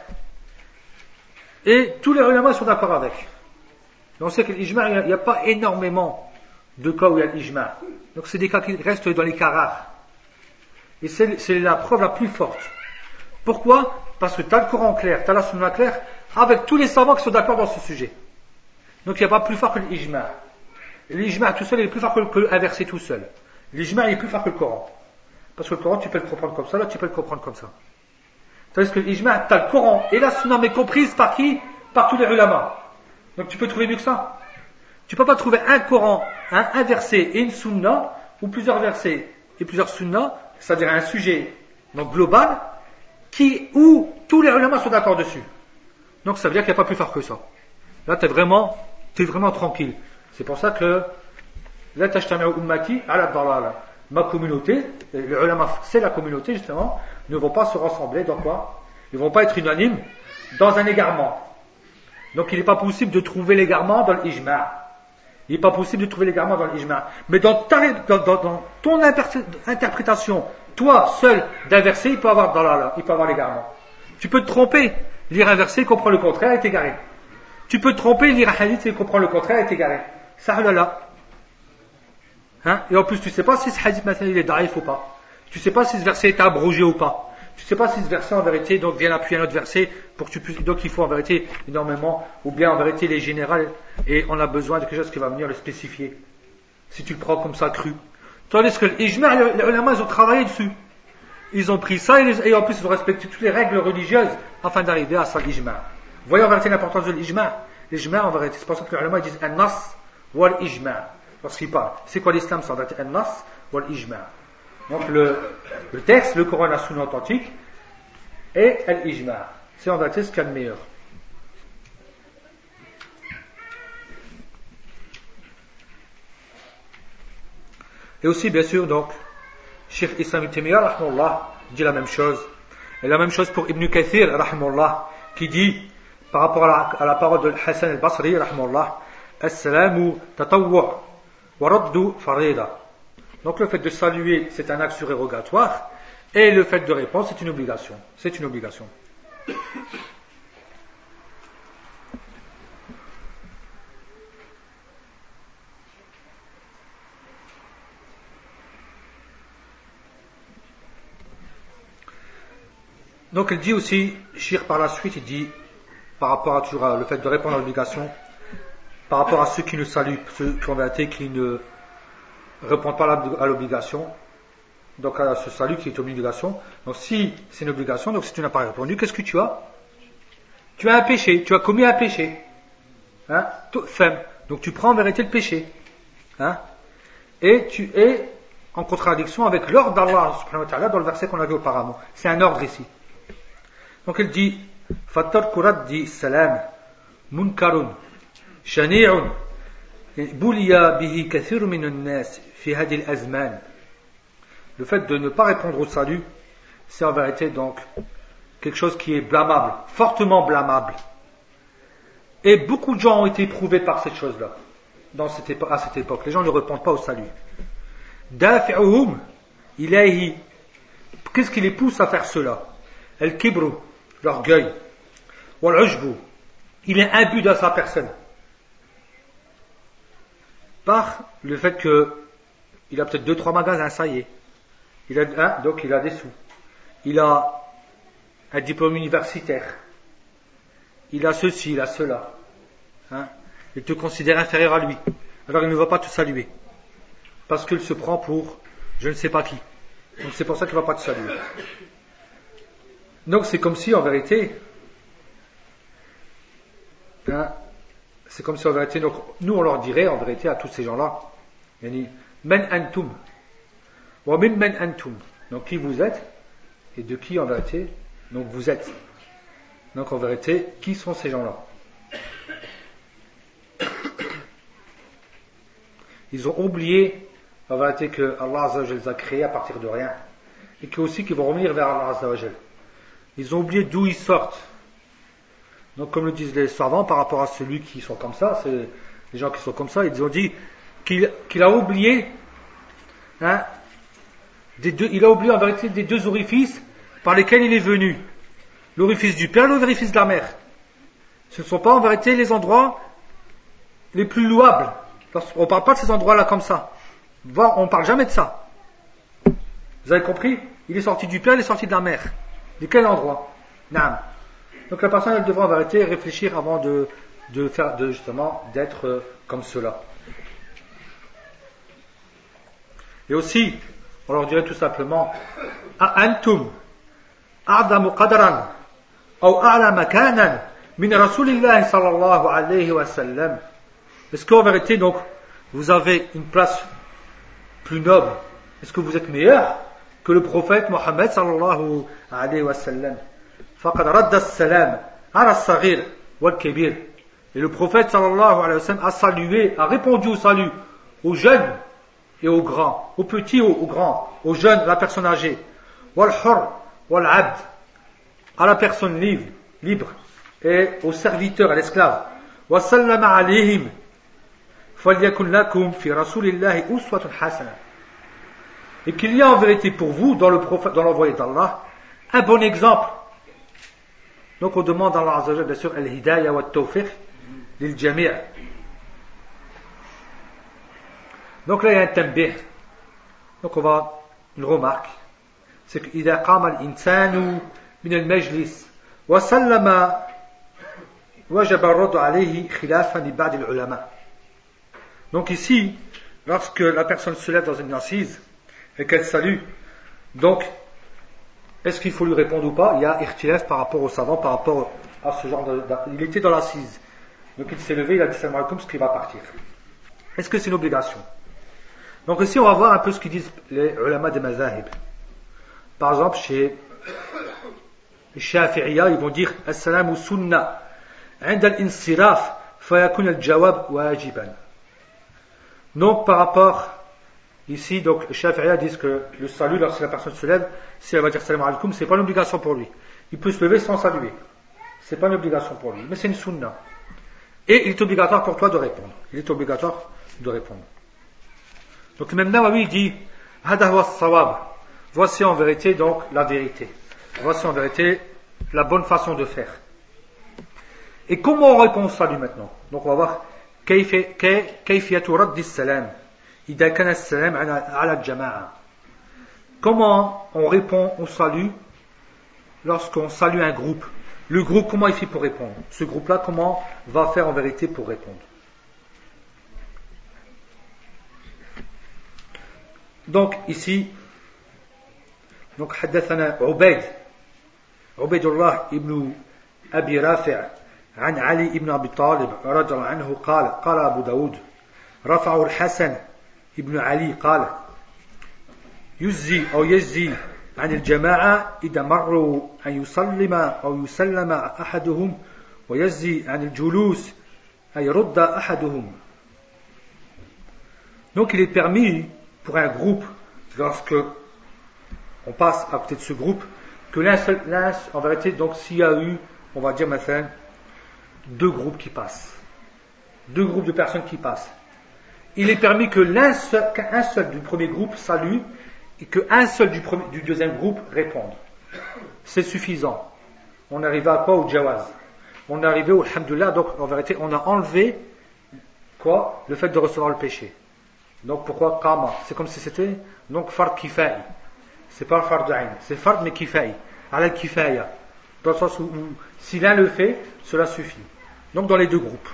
Speaker 1: Et tous les ulama sont d'accord avec. On sait que l'ijma, il n'y a, pas énormément de cas où il y a l'ijma. Donc c'est des cas qui restent dans les cas rares. Et c'est la preuve la plus forte. Pourquoi? Parce que tu as le Coran clair, tu as la Sunna claire, avec tous les savants qui sont d'accord dans ce sujet. Donc il n'y a pas plus fort que l'ijma. L'ijma tout seul est plus fort que, un verset tout seul. L'ijma est plus fort que le Coran. Parce que le Coran, tu peux le comprendre comme ça, là, tu peux le comprendre comme ça. Tandis que l'ijma, tu as le Coran et la sunna, mais comprise par qui? Par tous les ulama. Donc tu peux trouver mieux que ça. Tu peux pas trouver un Coran, un, verset et une sunna, ou plusieurs versets et plusieurs sunnas, c'est-à-dire un sujet donc global, qui, où tous les ulama sont d'accord dessus. Donc ça veut dire qu'il n'y a pas plus fort que ça. Là, tu es vraiment, es vraiment tranquille. C'est pour ça que la ummati Ma communauté, c'est la communauté justement, ne vont pas se rassembler dans quoi? Ils ne vont pas être unanimes dans un égarement. Donc il n'est pas possible de trouver l'égarement dans l'ijma. Il n'est pas possible de trouver l'égarement dans l'ijma. Mais dans, dans, ton interprétation, toi seul d'un verset, il peut avoir dans la, il peut avoir l'égarement. Tu peux te tromper, lire un verset, comprendre le contraire et t'égarer. Tu peux te tromper, lire un hadith et comprendre le contraire et t'égarer. Ça là. Hein? Et en plus, tu sais pas si ce hadith maintenant il est daif ou pas. Tu sais pas si ce verset est abrogé ou pas. Tu sais pas si ce verset en vérité donc vient appuyer un autre verset pour que tu puisses. Donc il faut en vérité énormément, ou bien en vérité les générales, et on a besoin de quelque chose qui va venir le spécifier. Si tu le prends comme ça cru. Tandis que l'ijma, les ulama, ils ont travaillé dessus. Ils ont pris ça et, en plus ils ont respecté toutes les règles religieuses afin d'arriver à ça l'ijma. Voyez en vérité l'importance de l'ijma. L'ijma en vérité, c'est pour ça que les ulama disent un nas ou l'ijma. Lorsqu'ils parlent. C'est quoi l'islam vérité un nas ou l'ijma. Donc le, le, texte, le Coran, la Sunna authentique, et l'ijma. C'est en vérité ce qu'il y a de meilleur. Et aussi, bien sûr, donc, Cheikh Islam ibn dit la même chose. Et la même chose pour Ibn Kathir, qui dit, par rapport à la, parole de Hassan al-Basri, rahimahullah, Assalamu tatawwu' wa raddu farida. Donc le fait de saluer, c'est un acte surérogatoire, et le fait de répondre, c'est une obligation. C'est une obligation. Donc il dit aussi, Shir par la suite, il dit, par rapport à toujours le fait de répondre à l'obligation, par rapport à ceux qui ne saluent, ceux qui ont été, qui ne répondent pas à l'obligation, donc à ce salut qui est une obligation. Donc si c'est une obligation, donc si tu n'as pas répondu, qu'est-ce que tu as? Tu as un péché, tu as commis un péché. Hein Donc tu prends en vérité le péché. Hein Et tu es en contradiction avec l'ordre d'Allah dans le verset qu'on a vu auparavant. C'est un ordre ici. Donc il dit Fatar dit salam munkarun bihi kathir min nas fi hadil azman le fait de ne pas répondre au salut c'est en vérité donc quelque chose qui est blâmable fortement blâmable. Et beaucoup de gens ont été éprouvés par cette cette époque, à cette époque. Les gens ne répondent pas au salut. Dafi'uhum ilayhi. Qu'est-ce qui les pousse à faire cela? Al-kibru l'orgueil, il est imbu dans sa personne le fait que il a peut-être deux trois magasins, ça y est. Il a un, donc il a des sous. Il a un diplôme universitaire. Il a ceci, il a cela. Hein. Il te considère inférieur à lui. Alors il ne va pas te saluer. Parce qu'il se prend pour je ne sais pas qui. Donc c'est pour ça qu'il ne va pas te saluer. Donc c'est comme si en vérité, hein, c'est comme si en vérité, donc, nous on leur dirait en vérité à tous ces gens-là, men antum, wa men antum, donc qui vous êtes, et de qui en vérité, donc vous êtes. Donc en vérité, qui sont ces gens-là? Ils ont oublié en vérité que Allah les a créés à partir de rien, et que aussi qu'ils vont revenir vers Allah ils ont oublié d'où ils sortent. Donc, comme le disent les savants, par rapport à celui qui sont comme ça, c'est les gens qui sont comme ça, ils ont dit qu'il a oublié, hein, il a oublié en vérité des deux orifices par lesquels il est venu. L'orifice du père l'orifice de la mère. Ce ne sont pas en vérité les endroits les plus louables. On ne parle pas de ces endroits-là comme ça. On ne parle jamais de ça. Vous avez compris? Il est sorti du père, il est sorti de la mère. De quel endroit? Donc la personne elle devra en vérité réfléchir avant de, de faire de justement d'être euh, comme cela. Et aussi, on leur dirait tout simplement أأنتم أعظم قدرا أو أعلى مكانا من رسول الله صلى الله عليه وسلم Est-ce qu'en vérité, donc, vous avez une place plus noble Est-ce que vous êtes meilleur que le prophète Mohammed sallallahu alayhi wa sallam فقد رد السلام على الصغير والكبير Et le prophète sallallahu alayhi wa sallam a salué, a répondu au salut aux jeunes et aux grands, aux petits, aux, aux grands, aux jeunes, la personne âgée, wal hur, wal abd, à la personne libre, libre et au serviteur, à l'esclave. Wa sallama alayhim, فليكن لكم في رسول الله أسوة حسنة. Et qu'il y a en vérité pour vous, dans le prophète, dans l'envoyé d'Allah, un bon exemple. Donc on demande à Allah Azza bien sûr, al-hidayah wa tawfiq lil jami' Donc là, il y a un tambih. Donc on va, une remarque. C'est qu'إذا قام الإنسان من المجلس وسلم وجب الرد عليه خلافا لبعض العلماء. Donc ici, lorsque la personne se lève dans une assise et qu'elle salue, donc, est-ce qu'il faut lui répondre ou pas Il y a irtilaf par rapport au savant, par rapport à ce genre de... Il était dans l'assise. Donc il s'est levé, il a dit salam alaikum, ce qui va partir. Est-ce que c'est une obligation donc ici, on va voir un peu ce qu'ils disent les ulama des mazahib. Par exemple, chez les Shafi'iyya, ils vont dire Assalamu sunna. عند الانصراف فيكون الجواب واجبا. Donc par rapport ici, donc les Shafi'iyya disent que le salut lorsque la personne se lève, si elle va dire salam alaikum, c'est pas une obligation pour lui. Il peut se lever sans saluer. C'est pas une obligation pour lui, mais c'est une sunna. Et il est obligatoire pour toi de répondre. Il est obligatoire de répondre. Donc même Nawawi dit Voici en vérité donc la vérité. Voici en vérité la bonne façon de faire. Et comment on répond au salut maintenant? Donc on va voir Comment on répond au salut lorsqu'on salue un groupe Le groupe, comment il fait pour répondre Ce groupe-là, comment va faire en vérité pour répondre Donc ici, donc حدثنا عبيد عبيد الله ابن أبي رافع عن علي ابن أبي طالب رضي الله عنه قال قال أبو داود رفعه الحسن ابن علي قال يزي أو يجزي عن الجماعة إذا مروا أن يسلم أو يسلم أحدهم ويجزي عن الجلوس أن يرد أحدهم Donc il est permis pour un groupe, lorsque on passe à côté de ce groupe, que l'un seul, en vérité, donc s'il y a eu, on va dire maintenant, deux groupes qui passent, deux groupes de personnes qui passent, il est permis que l'un seul, qu'un seul du premier groupe salue et qu'un seul du, deuxième groupe réponde. C'est suffisant. On arrive à quoi Au jawaz. On est arrivé au alhamdulillah, donc en vérité, on a enlevé quoi Le fait de recevoir le péché. Donc pourquoi Qama? C'est comme si c'était donc fard kifai. C'est pas fard d'ain, c'est fard mais kifai. Ala kifaya. Dans le sens où, si l'un le fait, cela suffit. Donc dans les deux groupes.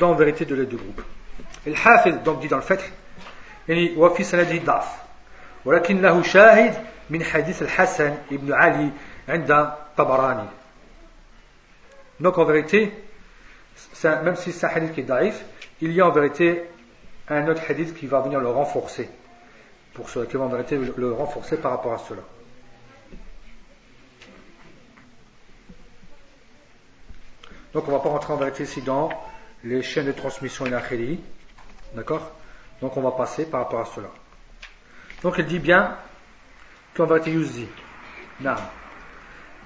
Speaker 1: Dans en vérité de les deux groupes. Et le Hafiz donc dit dans le fait يعني وفي سنده ضعف ولكن له شاهد من حديث الحسن ابن علي عند طبراني donc en vérité même si c'est un hadith qui est daif il y a en vérité un autre hadith qui va venir le renforcer, pour cela, qui va en vérité le renforcer par rapport à cela. Donc on ne va pas rentrer en vérité ici dans les chaînes de transmission et. D'accord? Donc on va passer par rapport à cela. Donc il dit bien qu'en vérité Yuzi.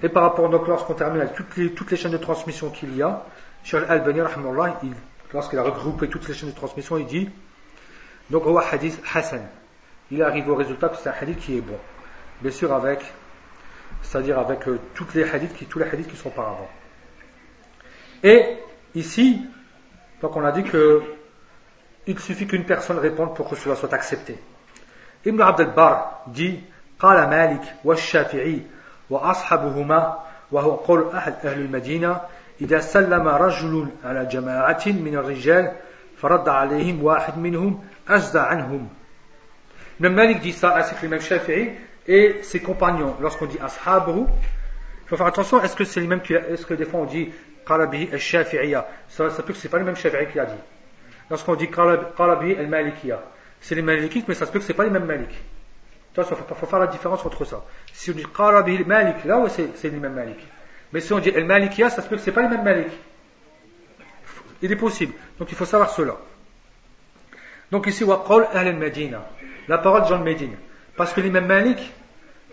Speaker 1: Et par rapport, donc lorsqu'on termine avec toutes les, chaînes de transmission qu'il y a, Cheikh Al-Bani, lorsqu'il a regroupé toutes les chaînes de transmission, il dit donc, un hadith Hassan. Il arrive au résultat que c'est un hadith qui est bon. Bien sûr, avec, c'est-à-dire avec euh, toutes les hadiths qui, tous les hadiths qui sont par avant. Et ici, donc on a dit que il suffit qu'une personne réponde pour que cela soit accepté. Ibn Abd al-Bar dit قال مالك والشافعي وأصحابهما وهو قول أحد أهل المدينة إذا سلم رجل على جماعة من الرجال فرد عليهم واحد منهم أجزى عنهم Le Malik dit ça ainsi que l'imam Shafi'i et ses compagnons. Lorsqu'on dit ashabu, il faut faire attention, est-ce que c'est les mêmes qui, est-ce que des fois on dit qalabi al-Shafi'iyya ça, ça peut que c'est pas le même Shafi'i qui a dit. Lorsqu'on dit qalabi al-Malikiyya, c'est les Malikites, mais ça se peut que c'est pas les mêmes Malik. Il faut, faire la différence entre ça. Si on dit qalabi al-Malik, là c'est, c'est les mêmes Malik. Mais si on dit al-Malikiyya, ça se peut que c'est pas les mêmes Malik. Il est possible. Donc il faut savoir cela. Donc ici, waqal al-Medina. La parole de Jean de Médine. Parce que l'imam Malik,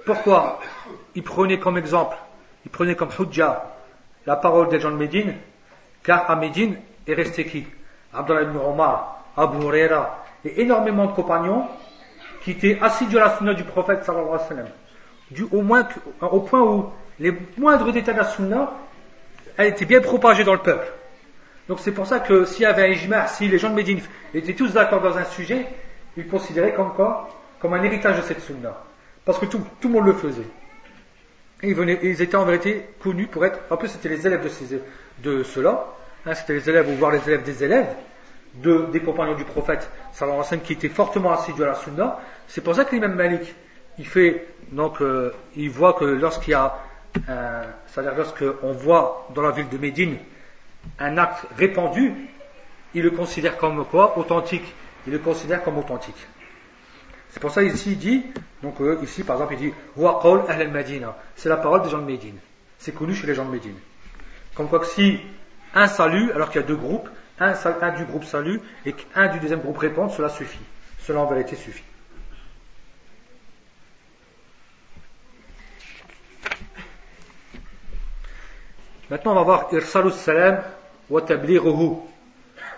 Speaker 1: pourquoi? Il prenait comme exemple, il prenait comme hujja la parole des gens de Médine, car à Médine est resté qui? Abdullah ibn Omar, Abu Huraira, et énormément de compagnons qui étaient assidus à la sunna du prophète sallallahu alayhi wa sallam. Du, au, moins, au point où les moindres détails de la sunna, elle était bien propagée dans le peuple. Donc c'est pour ça que s'il y avait un ijma, si les gens de Médine étaient tous d'accord dans un sujet, ils considéraient comme quoi Comme un héritage de cette sunna. Parce que tout, tout le monde le faisait. Ils, étaient en vérité connus pour être, en plus c'était les élèves de, ceux-là, hein, c'était les élèves, ou voir les élèves des élèves, de, des compagnons du prophète, sallallahu alayhi qui étaient fortement assidus à la sunna. C'est pour ça que l'imam Malik, il fait, donc, euh, il voit que lorsqu'il y a, euh, c'est-à-dire lorsqu'on voit dans la ville de Médine un acte répandu, il le considère comme quoi? Authentique. Il le considère comme authentique. C'est pour ça ici il dit, donc euh, ici par exemple il dit Waqal al Medina. C'est la parole des gens de Médine. C'est connu chez les gens de Médine. Comme quoi que si un salue, alors qu'il y a deux groupes, un, du groupe salue et un du deuxième groupe répond, cela suffit. Cela en vérité suffit. Maintenant, on va voir Irsalus Salam wa tabliruhu.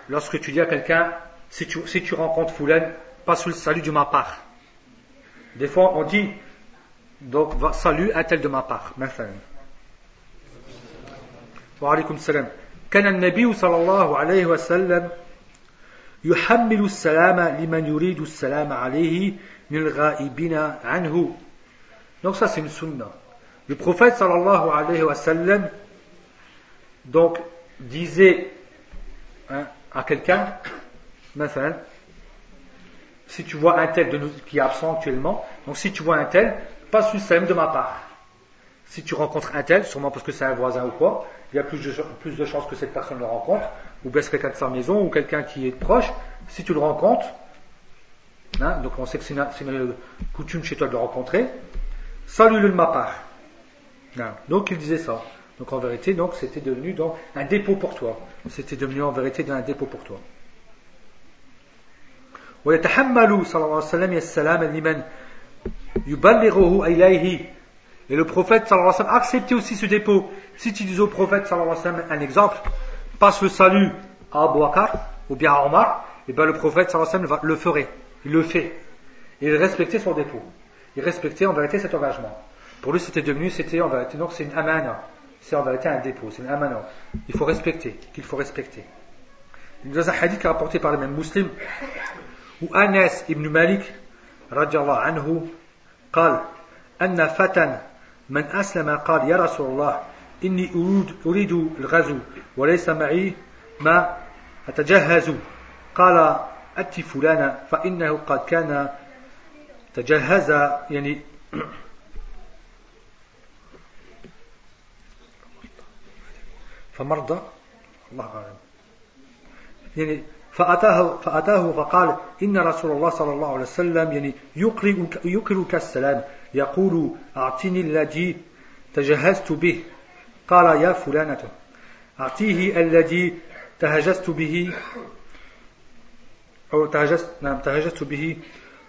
Speaker 1: Lorsque tu dis à quelqu'un, si tu, si tu rencontres Foulen, passe le salut de ma part. Des fois, on dit, donc, salut un tel de ma part. مثلا. وعليكم السلام. كان النبي صلى الله عليه وسلم يحمل السلام لمن يريد السلام عليه من الغائبين عنه. Donc ça c'est une sunna. Le prophète sallallahu alayhi wa sallam donc disait hein, à quelqu'un, مثلا, si tu vois un tel de nous, qui est absent actuellement, donc si tu vois un tel, passe le salam de ma part. Si tu rencontres un tel, sûrement parce que c'est un voisin ou quoi, il y a plus de, chances que cette personne le rencontre, ou c'est quelqu'un de sa maison, ou quelqu'un qui est proche. Si tu le rencontres, hein, donc on sait que c'est une, coutume chez toi de le rencontrer, salue-le de ma part. Hein, donc il disait ça. Donc en vérité, donc c'était devenu donc un dépôt pour toi. C'était devenu en vérité un dépôt pour toi. ويتحمل صلى الله عليه وسلم السلام لمن يبلغه إليه Et le prophète sallallahu alayhi wa sallam acceptait aussi ce dépôt. Si tu dis au prophète sallallahu alayhi wa sallam un exemple, passe le salut à Abu Bakr ou bien à Omar, et bien le prophète sallallahu alayhi wa sallam le ferait. Il le fait. Et il respectait son dépôt. Il respectait en vérité cet engagement. Pour lui, c'était devenu, c'était en vérité, donc c'est une amana. C'est en vérité un dépôt, c'est une amana. Il faut respecter, qu'il faut respecter. Il y a un hadith qui est rapporté par les mêmes musulmans وأنس بن مالك رضي الله عنه قال أن فتى من أسلم قال يا رسول الله إني أريد, أريد الغزو وليس معي ما أتجهز. قال أتي فلانا فإنه قد كان تجهز يعني فمرضى. الله أعلم. يعني فأتاه, فأتاه فقال إن رسول الله صلى الله عليه وسلم يعني يقرئك, يقرئك السلام يقول أعطني الذي تجهزت به. قال يا فلانة أعطيه الذي تهجست به أو تهجست, نعم تهجست به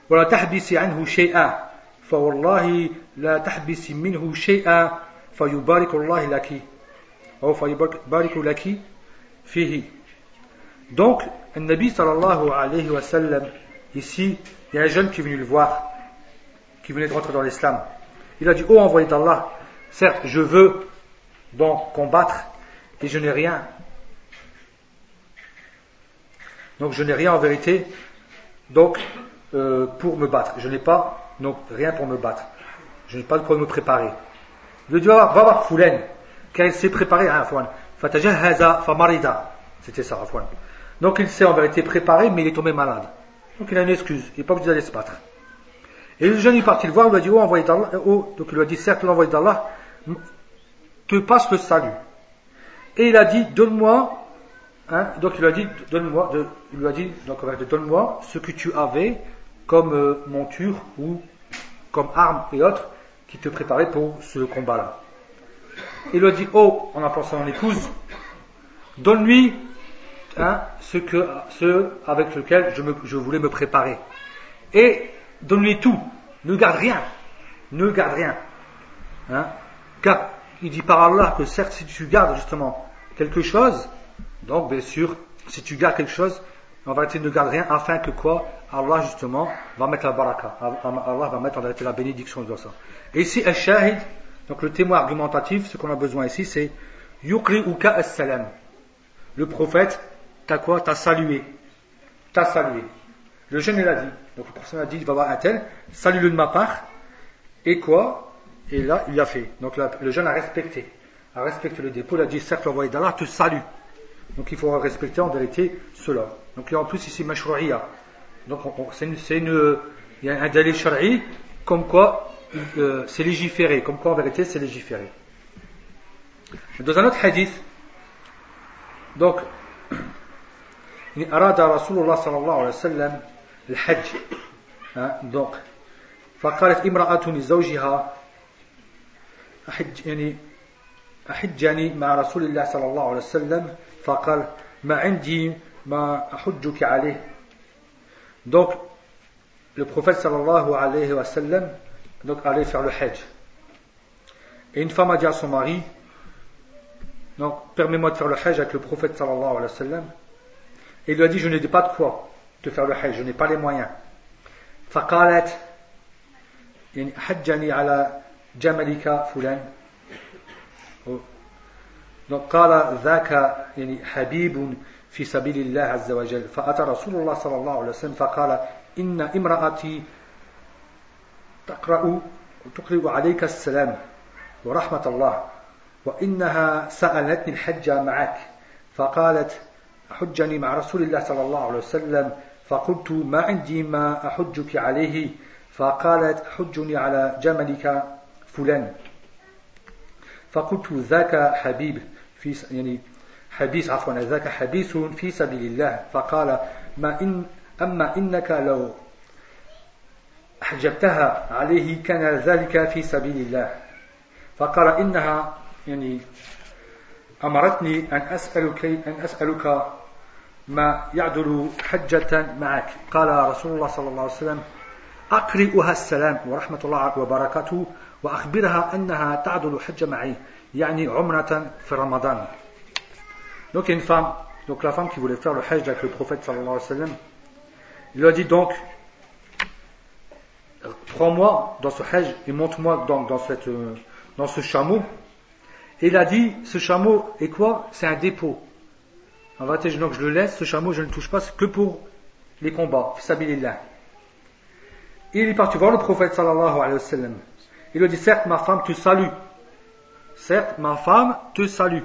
Speaker 1: ولا تحبسي عنه شيئا فوالله لا تحبسي منه شيئا فيبارك الله لك أو فيبارك لك فيه. Donc, un Nabi sallallahu alayhi wa sallam, ici, il y a un jeune qui est venu le voir, qui venait de rentrer dans l'islam. Il a dit, oh envoyé d'Allah, certes, je veux donc combattre, et je n'ai rien. Donc je n'ai rien en vérité, donc euh, pour me battre. Je n'ai pas donc rien pour me battre. Je n'ai pas de quoi me préparer. Il dit, va voir Foulen, car il s'est préparé à un. C'était ça, Afwan. Donc il s'est en vérité préparé, mais il est tombé malade. Donc il a une excuse. Il n'est pas obligé d'aller se battre. Et le jeune est parti le voir, il lui a dit, oh, envoyé d'Allah, oh, donc il lui a dit, certes, l'envoyé d'Allah te passe le salut. Et il a dit, donne-moi, hein, donc il lui a dit, donne-moi, il lui a dit, donc donne-moi ce que tu avais comme euh, monture ou comme arme et autres qui te préparaient pour ce combat-là. Il lui a dit, oh, en appelant son épouse, donne-lui ce, que, ce avec lequel je, me, je voulais me préparer. Et donne-lui tout. Ne garde rien. Ne garde rien. Hein? Car il dit par Allah que certes, si tu gardes justement quelque chose, donc bien sûr, si tu gardes quelque chose, en vérité, ne garde rien afin que quoi? Allah justement va mettre la baraka. Allah va mettre en vérité la bénédiction de ça. Et ici, al-shahid, donc le témoin argumentatif, ce qu'on a besoin ici, c'est yukri as-salam. Le prophète t'a quoi? T'a salué. T'a salué. Le jeune, il a dit. Donc le prophète a dit, il va voir un tel, salue-le de ma part. Et quoi? Et là, il l'a fait. Donc le jeune a respecté. A respecté le dépôt. Il a dit, certes, l'envoyé d'Allah te salue. Donc il faut respecter en vérité cela. Donc a en plus ici mashrou'iyya. Donc c'est une, il y a un délai shari comme quoi euh, c'est légiféré, comme quoi en vérité c'est légiféré. Dans un autre hadith, donc, أراد رسول الله صلى الله عليه وسلم الحج دونك فقالت امرأة لزوجها أحج يعني أحج يعني مع رسول الله صلى الله عليه وسلم. فقال ما عندي ما أحجك عليه. دونك البروفيت صلى الله عليه وسلم دونك عليه faire الحج حج Et une femme a dit à son mari, donc permets-moi de faire le hajj avec le prophète sallallahu alayhi wa sallam. Et il lui a dit je n'ai pas de quoi de faire le hajj je n'ai pas les moyens. فقالت يعني حجني على جملك فلان قال ذاك يعني حبيب في سبيل الله عز وجل فأتى رسول الله صلى الله عليه وسلم فقال إن امرأتي تقرأ تقرأ عليك السلام ورحمة الله وإنها سألتني الحج معك فقالت حجني مع رسول الله صلى الله عليه وسلم فقلت ما عندي ما أحجك عليه؟ فقالت حجني على جملك فلان. فقلت ذاك حبيب في يعني حديث عفوا ذاك حديث في سبيل الله. فقال ما إن أما إنك لو حجبتها عليه كان ذلك في سبيل الله. فقال إنها يعني أمرتني أن أسألك أن أسألك ما يعدل حجة معك قال رسول الله صلى الله عليه وسلم أقرئها السلام ورحمة الله وبركاته وأخبرها أنها تعدل حج معي يعني عمرة في رمضان Donc une femme, donc la femme qui voulait faire le hajj avec le prophète sallallahu alayhi wa sallam, il lui a dit donc, prends-moi dans ce hajj et monte-moi dans, dans, cette, euh, dans ce chameau. Et il a dit, ce chameau est quoi? C'est un dépôt. En donc je le laisse, ce chameau, je ne touche pas, c'est que pour les combats. Il est parti voir le prophète sallallahu alayhi wa sallam. Il lui a dit, certes, ma femme te salue. Certes, ma femme te salue.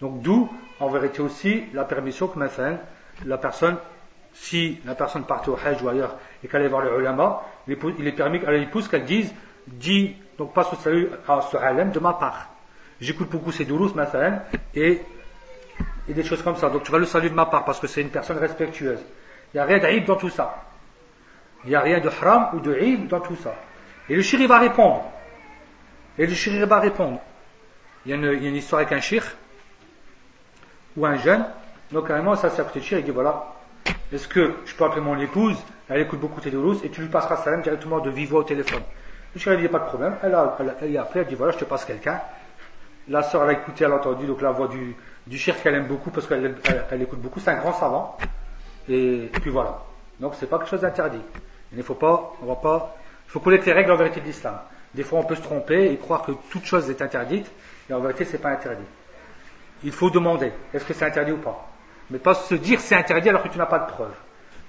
Speaker 1: Donc d'où, en vérité aussi, la permission que m'a fait la personne, si la personne partait au Hajj ou ailleurs et qu'elle allait voir le ulama, il est permis à l'épouse qu'elle dise, dis, donc passe au salut à ce de ma part. J'écoute beaucoup ces douloureux, ma et, et des choses comme ça. Donc tu vas le saluer de ma part parce que c'est une personne respectueuse. Il n'y a rien d'Aïd dans tout ça. Il n'y a rien de haram ou de Aïd dans tout ça. Et le shiri va répondre. Et le shiri va répondre. Il y, a une, il y a une histoire avec un shir ou un jeune, donc carrément, ça c'est à côté de il dit voilà, est-ce que je peux appeler mon épouse, elle écoute beaucoup tes douloureuses, et tu lui passeras salam directement de vive voix au téléphone. Le chéri dit pas de problème, elle a, elle, appelé, elle dit voilà, je te passe quelqu'un. La sœur, elle a écouté, elle a entendu, donc la voix du, du qu'elle aime beaucoup parce qu'elle elle, écoute beaucoup, c'est un grand savant. Et, puis voilà. Donc c'est pas quelque chose d'interdit. Il ne faut pas, on va pas, il faut connaître les règles en vérité de l'islam. Des fois on peut se tromper et croire que toute chose est interdite, et en vérité c'est pas interdit il faut demander est-ce que c'est interdit ou pas? Mais pas se dire c'est interdit alors que tu n'as pas de preuve.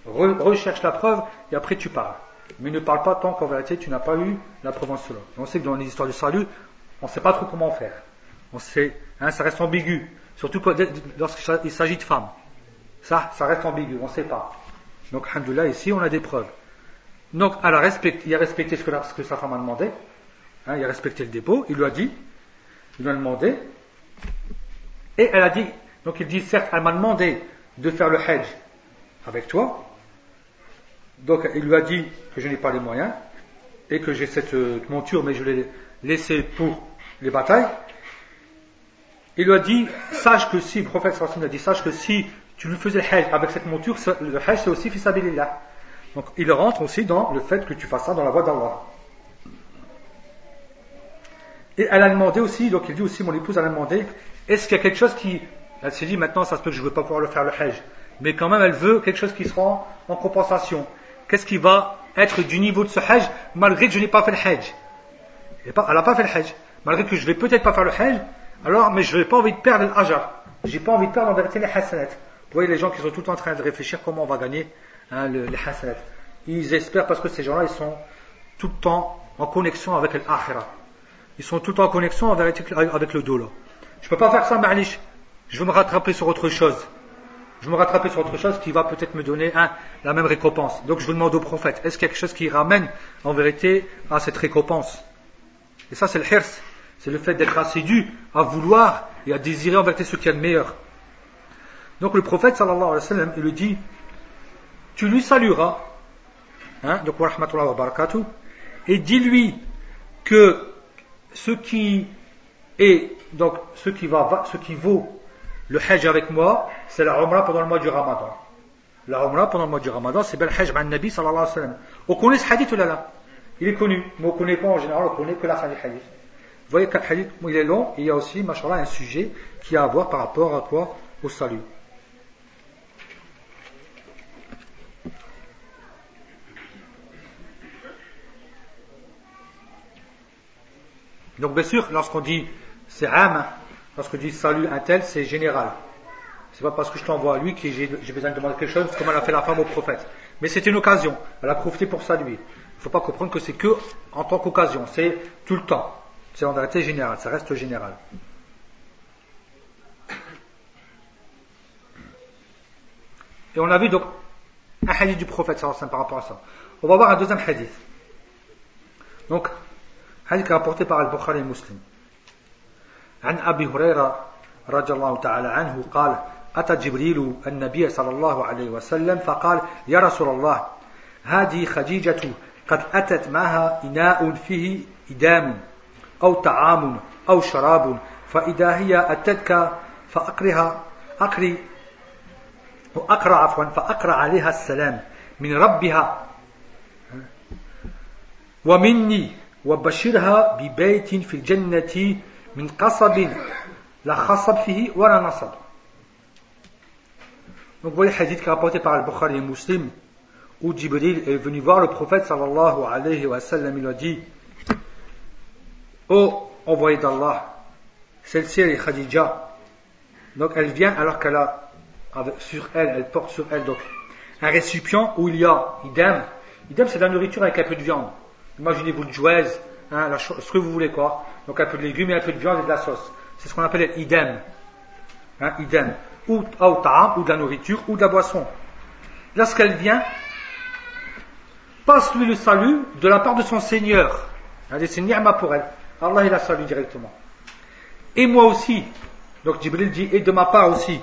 Speaker 1: recherche la preuve et après tu parles. Mais ne parle pas tant qu'en vérité tu n'as pas eu la preuve en cela. On sait que dans les histoires du salut, on ne sait pas trop comment faire. On sait, hein, ça reste ambigu. Surtout lorsqu'il s'agit de femmes. Ça, ça reste ambigu, on ne sait pas. Donc, alhamdoulilah, ici on a des preuves. Donc, elle a respecté, il a respecté ce que, sa femme a demandé. Hein, il a respecté le dépôt. Il lui a dit, il lui a demandé. Et elle a dit, donc il dit, certes, elle m'a demandé de faire le hajj avec toi. Donc, il lui a dit que je n'ai pas les moyens et que j'ai cette euh, monture, mais je l'ai laissée pour les batailles. Il lui a dit, sache que si, le prophète sallallahu a dit, sache que si tu lui faisais le hajj avec cette monture, le hajj c'est aussi fisabilillah. Donc il rentre aussi dans le fait que tu fasses ça dans la voie d'Allah. Et elle a demandé aussi, donc il dit aussi, mon épouse, elle a demandé, est-ce qu'il y a quelque chose qui, elle s'est dit, maintenant ça se peut que je ne veux pas pouvoir le faire le hajj, mais quand même elle veut quelque chose qui sera en compensation. Qu'est-ce qui va être du niveau de ce hajj, malgré que je n'ai pas fait le hajj? Elle n'a pas fait le hajj. Malgré que je ne vais peut-être pas faire le hajj, alors, mais je n'ai pas envie de perdre l'ajar. J'ai pas envie de perdre en vérité les hasanat. Vous voyez les gens qui sont tout en train de réfléchir comment on va gagner hein, les hasanat. Ils espèrent parce que ces gens-là, ils sont tout le temps en connexion avec l'akhira. Ils sont tout le temps en connexion en vérité avec le dos là. Je peux pas faire ça, Ma'alish. Je veux me rattraper sur autre chose. Je veux me rattraper sur autre chose qui va peut-être me donner hein, la même récompense. Donc je vous demande au prophète, est-ce qu'il quelque chose qui ramène en vérité à cette récompense? Et ça c'est le hirs. C'est le fait d'être assidu à vouloir et à désirer en vérité ce qu'il y a de meilleur. Donc le prophète sallallahu alayhi wa sallam, il lui dit, tu lui salueras, hein, donc wa wa barakatuh, et dis-lui que ce qui est, donc ce qui va, ce qui vaut le hajj avec moi, c'est la umrah pendant le mois du ramadan. La umrah pendant le mois du ramadan, c'est bel hajj man nabi sallallahu alayhi wa sallam. On connaît ce hadith là là Il est connu, mais on ne connaît pas en général, on connaît que la hadith. Vous voyez qu'un hadith, il est long, il y a aussi, machallah, un sujet qui a à voir par rapport à quoi Au salut. Donc bien sûr, lorsqu'on dit c'est âme, lorsqu'on dit salut un tel, c'est général. C'est pas parce que je t'envoie à lui que j'ai besoin de demander quelque chose, comme elle a fait la femme au prophète. Mais c'est une occasion. Elle a profité pour saluer. Il ne faut pas comprendre que c'est que en tant qu'occasion. C'est tout le temps. C'est en vérité général, ça reste général. Et on a vu donc un hadith du prophète par rapport à ça. On va voir un deuxième hadith. Donc, hadith qui est rapporté par Al-Bukhari Muslim. عن أبي هريرة رضي الله تعالى عنه قال أتى جبريل النبي صلى الله عليه وسلم فقال يا رسول الله هذه خديجة قد أتت معها إناء فيه إدام أو طعام أو شراب فإذا هي أتتك فأقرها أقري وأقرأ عفوا فأقرأ عليها السلام من ربها ومني وبشرها ببيت في الجنة من قصب لا خصب فيه ولا نصب Donc voyez le hadith qui est rapporté par Al-Bukhari et Muslim où Jibril est venu voir le prophète sallallahu alayhi wa sallam il a dit Ô envoyé d'Allah, celle-ci est Khadija. Donc elle vient alors qu'elle a sur elle, elle porte sur elle donc un récipient où il y a idem. Idem c'est de la nourriture avec un peu de viande. Imaginez-vous le jouez, hein, ce que vous voulez quoi. Donc un peu de légumes et un peu de viande et de la sauce. C'est ce qu'on appelle idem. Hein, idem. Ou, ou de la nourriture ou de la boisson. Lorsqu'elle vient, passe-lui le salut de la part de son Seigneur. C'est ni'ma pour elle. Allah il a salué directement. Et moi aussi. Donc Jibril dit, et de ma part aussi.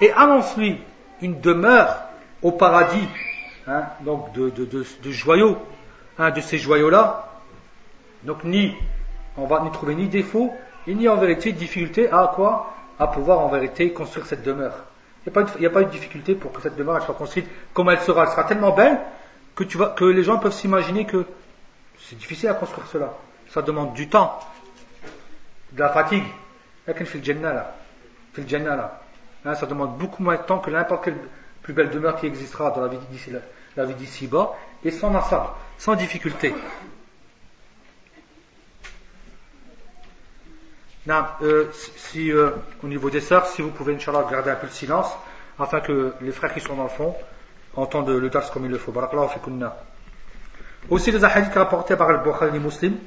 Speaker 1: Et annonce-lui une demeure au paradis, hein, donc de, de, de, joyaux, hein, de ces joyaux-là. Donc ni, on va n'y trouver ni défaut, et ni en vérité difficulté à quoi? À pouvoir en vérité construire cette demeure. Il n'y a, pas de difficulté pour que cette demeure soit construite comme elle sera. Elle sera tellement belle que, tu vas, que les gens peuvent s'imaginer que c'est difficile à construire cela ça demande du temps, de la fatigue. Hein, ça demande beaucoup moins de temps que n'importe quelle plus belle demeure qui existera dans la vie d'ici, la vie d'ici bas, et sans massacre, sans difficulté. Non, euh, si, euh, au niveau des sœurs, si vous pouvez, Inch'Allah, garder un peu de silence, afin que les frères qui sont dans le fond entendent le dars comme il le faut. Aussi, les hadiths rapportés par le Bukhari Muslim,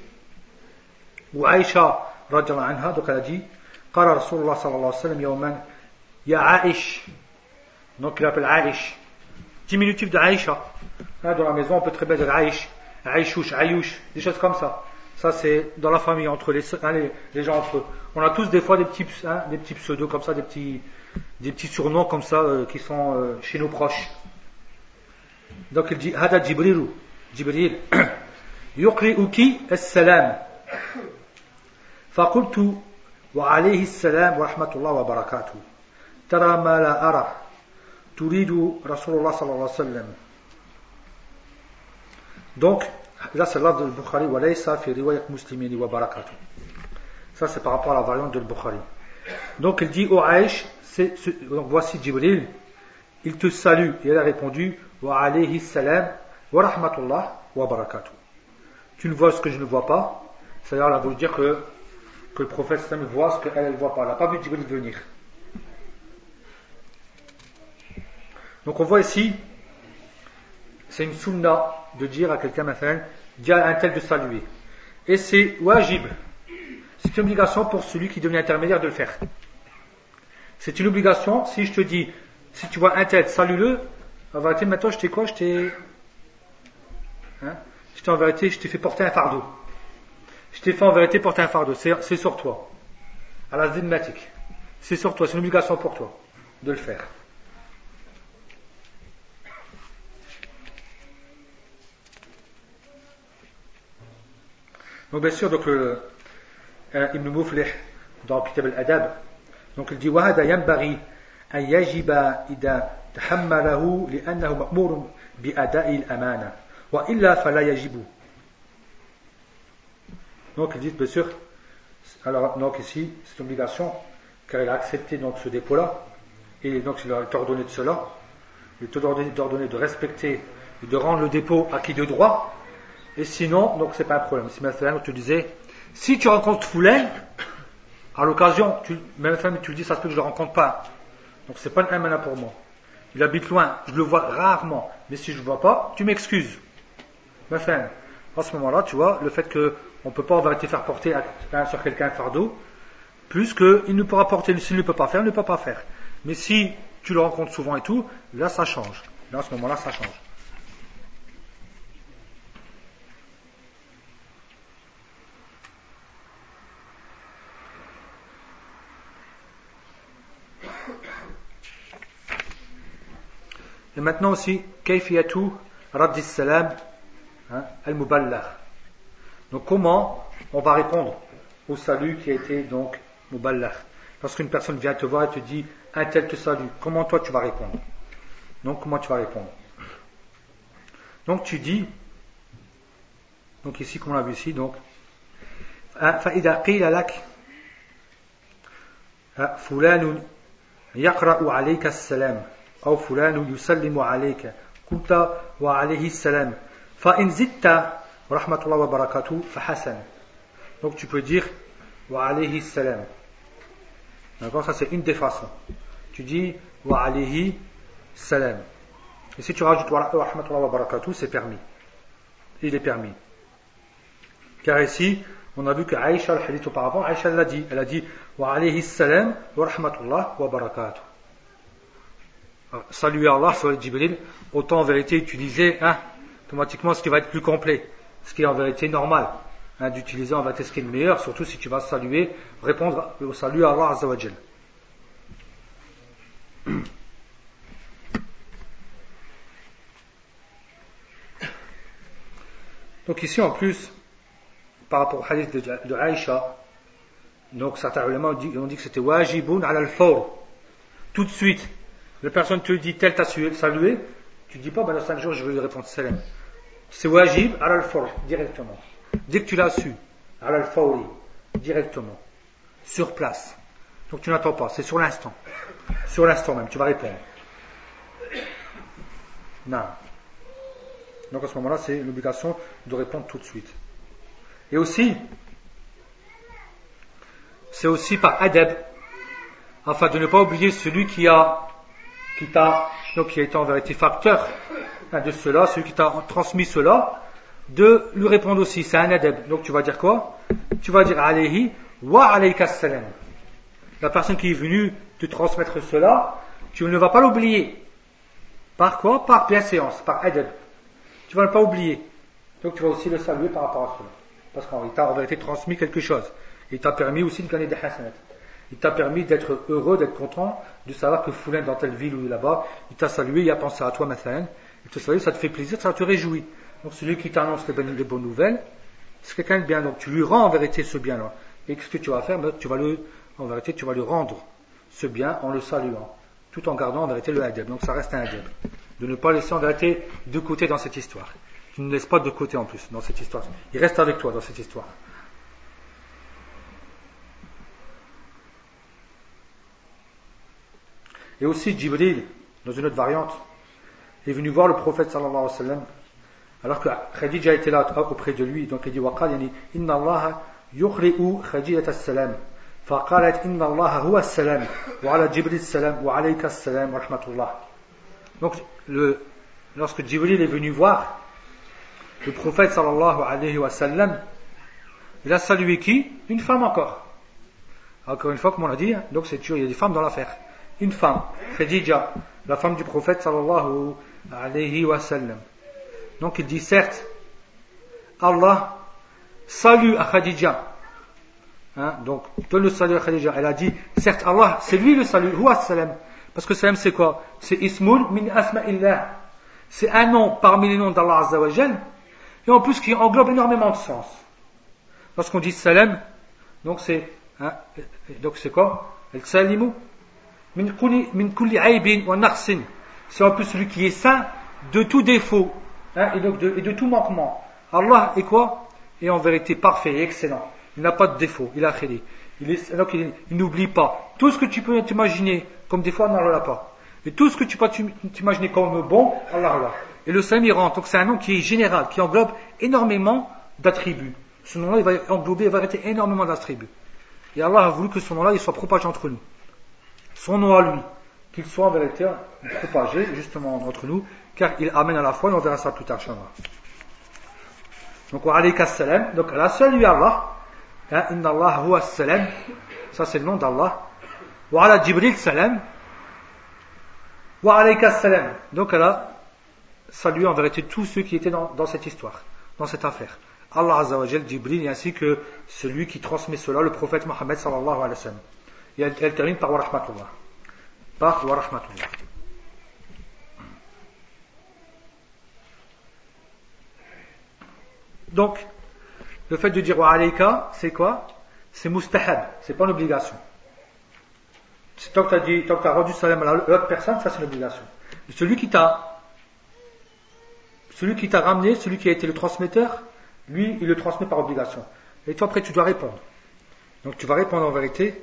Speaker 1: ou Aïcha, anha, donc elle a dit, Qara Rasulullah sallallahu alayhi wa sallam yawman, ya Aïch. Donc il appelle Aïch. Diminutif de Aïcha. Dans la maison, on peut très bien dire Aïch, Aïchouch, Aïouch, des choses comme ça. Ça, c'est dans la famille, entre les, gens entre eux. On a tous des fois des petits, hein, pseudos comme ça, des petits, surnoms comme ça euh, qui sont euh, chez nos proches. Donc il dit Hada Jibrilu, Jibril, Yukri'uki as-salam. فقلت وعليه السلام ورحمة الله وبركاته ترى ما لا أرى تريد رسول الله صلى الله عليه وسلم Donc, là c'est l'ordre de Bukhari, walaysa fi riwayat muslimini wa barakatuh. Ça c'est par rapport à la variante de Bukhari. Donc il dit au Aïch, donc voici Jibril, il te salue. Et elle a répondu, wa alayhi salam, wa rahmatullah, wa barakatuh. Tu ne vois ce que je ne vois pas. C'est-à-dire, elle a voulu dire que, que le prophète voit ce qu'elle ne voit pas. Elle n'a pas vu Jibril venir. Donc on voit ici, c'est une sunna de dire à quelqu'un, dis à un tel de saluer. Et c'est wajib. C'est une obligation pour celui qui devient intermédiaire de le faire. C'est une obligation, si je te dis, si tu vois un tel, salue-le, en vérité, maintenant je t'ai quoi? Je t'ai. Hein? Je t'ai en vérité, je t'ai fait porter un fardeau. Je t'ai fait en vérité porter un fardeau. C'est sur toi. À la zimmatique. C'est sur toi, c'est une obligation pour toi de le faire. Donc bien sûr, donc le, euh, Ibn Muflih dans Kitab al-Adab, donc il dit وهذا ينبغي أن يجب إذا تحمله لأنه مأمور بأداء الأمانة وإلا فلا يجب Donc il dit bien sûr, alors donc ici c'est une obligation car il a accepté donc ce dépôt-là et donc il a ordonné de cela, il est ordonné de respecter et de rendre le dépôt acquis de droit et sinon, donc c'est pas un problème. Si maintenant on te disait, si tu rencontres Foulain, à l'occasion, tu, même tu le dis, ça se peut que je le rencontre pas. Donc c'est pas un amana pour moi. Il habite loin, je le vois rarement. Mais si je le vois pas, tu m'excuses. Enfin, à ce moment-là, tu vois, le fait qu'on ne peut pas en vérité faire porter sur quelqu'un un fardeau, plus qu'il ne pourra porter, s'il ne peut pas faire, il ne peut pas faire. Mais si tu le rencontres souvent et tout, là ça change. Là à ce moment-là, ça change. Et maintenant aussi, kayfiyatu raddi salam hein, al-muballah. Donc comment on va répondre au salut qui a été donc muballah. Lorsqu'une personne vient te voir et te dit un tel te salue, comment toi tu vas répondre Donc comment tu vas répondre Donc tu dis, donc ici comme on l'a vu ici, donc فإذا قيل لك فلان يقرأ عليك السلام أو فلان يسلم عليك قلت وعليه السلام فإن زدت rahmatullah wa barakatuh fahasan. Donc tu peux dire wa alayhi salam. D'accord Ça c'est une des façons. Tu dis wa alayhi salam. Et si tu rajoutes wa rahmatullah wa barakatuh, c'est permis. Il est permis. Car ici, on a vu que Aïcha, le hadith auparavant, Aïcha l'a dit. Elle a dit wa alayhi salam wa rahmatullah wa barakatuh. Ah, Saluer Allah, sur le Jibril, autant en vérité utiliser hein, automatiquement ce qui va être plus complet ce qui est en vérité normal, hein, d'utiliser en vérité ce qui est le meilleur, surtout si tu vas saluer, répondre au salut à Allah Azzawajal. Donc ici en plus, par rapport au hadith de, de Aïcha, donc certains éléments ont dit, que c'était wajibun al al tout de suite, la personne te dit tel t'a salué, tu dis pas, ben, dans 5 jours, je vais lui répondre salam. C'est wajib, al fawr directement. Dès que tu l'as su, al fawri directement. Sur place. Donc tu n'attends pas, c'est sur l'instant. Sur l'instant même, tu vas répondre. Non. Donc à ce moment-là, c'est l'obligation de répondre tout de suite. Et aussi, c'est aussi par adab, afin de ne pas oublier celui qui a qui t'a, donc qui a été en vérité facteur de cela, celui qui t'a transmis cela, de lui répondre aussi. C'est un adab. Donc tu vas dire quoi? Tu vas dire alayhi wa alayka salam. La personne qui est venue te transmettre cela, tu ne vas pas l'oublier. Par quoi? Par bienséance, par adab. tu vas ne pas oublier. Donc tu vas aussi le saluer par rapport à cela. Parce qu'il t'a en vérité transmis quelque chose. Il t'a permis aussi de gagner des hasanat. Il t'a permis d'être heureux, d'être content, de savoir que Foulin dans telle ville ou là-bas, il t'a salué, il a pensé à toi, maintenant. Ça te fait plaisir, ça te réjouit. Donc celui qui t'annonce les bonnes, nouvelles, c'est quelqu'un de bien. Donc tu lui rends en vérité ce bien-là. Et qu'est-ce que tu vas faire? Ben, Tu vas en vérité, tu vas lui rendre ce bien en le saluant, tout en gardant en vérité le adab. Donc ça reste un adab. De ne pas laisser en vérité de côté dans cette histoire. Tu ne laisses pas de côté en plus dans cette histoire. Il reste avec toi dans cette histoire. Et aussi Jibril, dans une autre variante, est venu voir le prophète sallallahu alayhi wa sallam, alors que Khadija était là auprès de lui, donc il dit وقال يعني إن الله يقرئ خديجة السلام فقالت إن الله هو السلام وعلى جبريل السلام وعليك السلام ورحمة الله donc le, lorsque Jibril est venu voir le prophète sallallahu alayhi wa sallam il a salué qui une femme encore encore une fois comme on a dit donc c'est sûr il y a des femmes dans l'affaire une femme, Khadija, la femme du prophète sallallahu alayhi wa sallam. Donc il dit certes, Allah salue à Khadija. Hein, donc, donne le salut à Khadija. Elle a dit, certes Allah, c'est lui le salut, salam. Parce que salam c'est quoi? C'est ismun min asma'illah. C'est un nom parmi les noms d'Allah Azza wa et en plus qui englobe énormément de sens. Lorsqu'on dit salam, donc c'est, hein, donc c'est quoi? El salimu c'est en plus celui qui est saint de tout défaut hein, et, de, tout manquement. Allah est quoi? Est en vérité parfait et excellent. Il n'a pas de défaut, il a créé. Il, est, donc il, n'oublie pas. Tout ce que tu peux t'imaginer comme défaut, Allah ne l'a pas. Et tout ce que tu peux t'imaginer comme bon, Allah l'a. Et le saint rentre. Donc c'est un nom qui est général, qui englobe énormément d'attributs. Ce nom-là, il va englober, il va arrêter énormément d'attributs. Et Allah a voulu que ce nom-là, il soit propagé entre nous son nom à lui, qu'il soit en vérité propagé justement entre nous, car il amène à la foi, et on verra ça plus tard, Donc, wa alayka salam, donc la seule Allah, hein, inna Allah huwa salam, ça c'est le nom d'Allah, wa ala Jibril salam, wa alayka salam, donc elle a salué en vérité tous ceux qui étaient dans, cette histoire, dans cette affaire. Allah Azza wa Jibril, ainsi que celui qui transmet cela, le prophète Mohammed sallallahu alayhi wa sallam. Et elle, elle termine par wa rahmatullah. Par. Donc, le fait de dire wa c'est quoi? C'est mustahab, c'est pas une obligation. Tant que tu as, as rendu salam à l'autre personne, ça c'est une obligation. Celui qui t'a celui qui t'a ramené, celui qui a été le transmetteur, lui, il le transmet par obligation. Et toi, après, tu dois répondre. Donc, tu vas répondre en vérité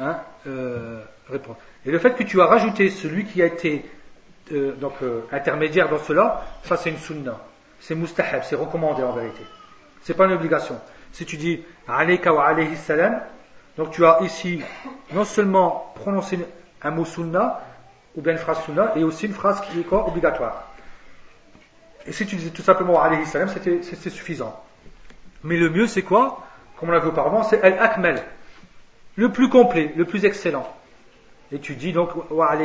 Speaker 1: Hein, euh, répondre. Et le fait que tu as rajouté celui qui a été euh, donc euh, intermédiaire dans cela, ça c'est une sunna. C'est mustahab, c'est recommandé en vérité. C'est pas une obligation. Si tu dis alayka wa alayhi salam, donc tu as ici non seulement prononcé un mot sunna, ou bien une phrase sunna, et aussi une phrase qui est quoi Obligatoire. Et si tu disais tout simplement alayhi salam, c'était suffisant. Mais le mieux c'est quoi? Comme on l'a vu auparavant, c'est al-akmal le plus complet, le plus excellent. Et tu dis donc, wa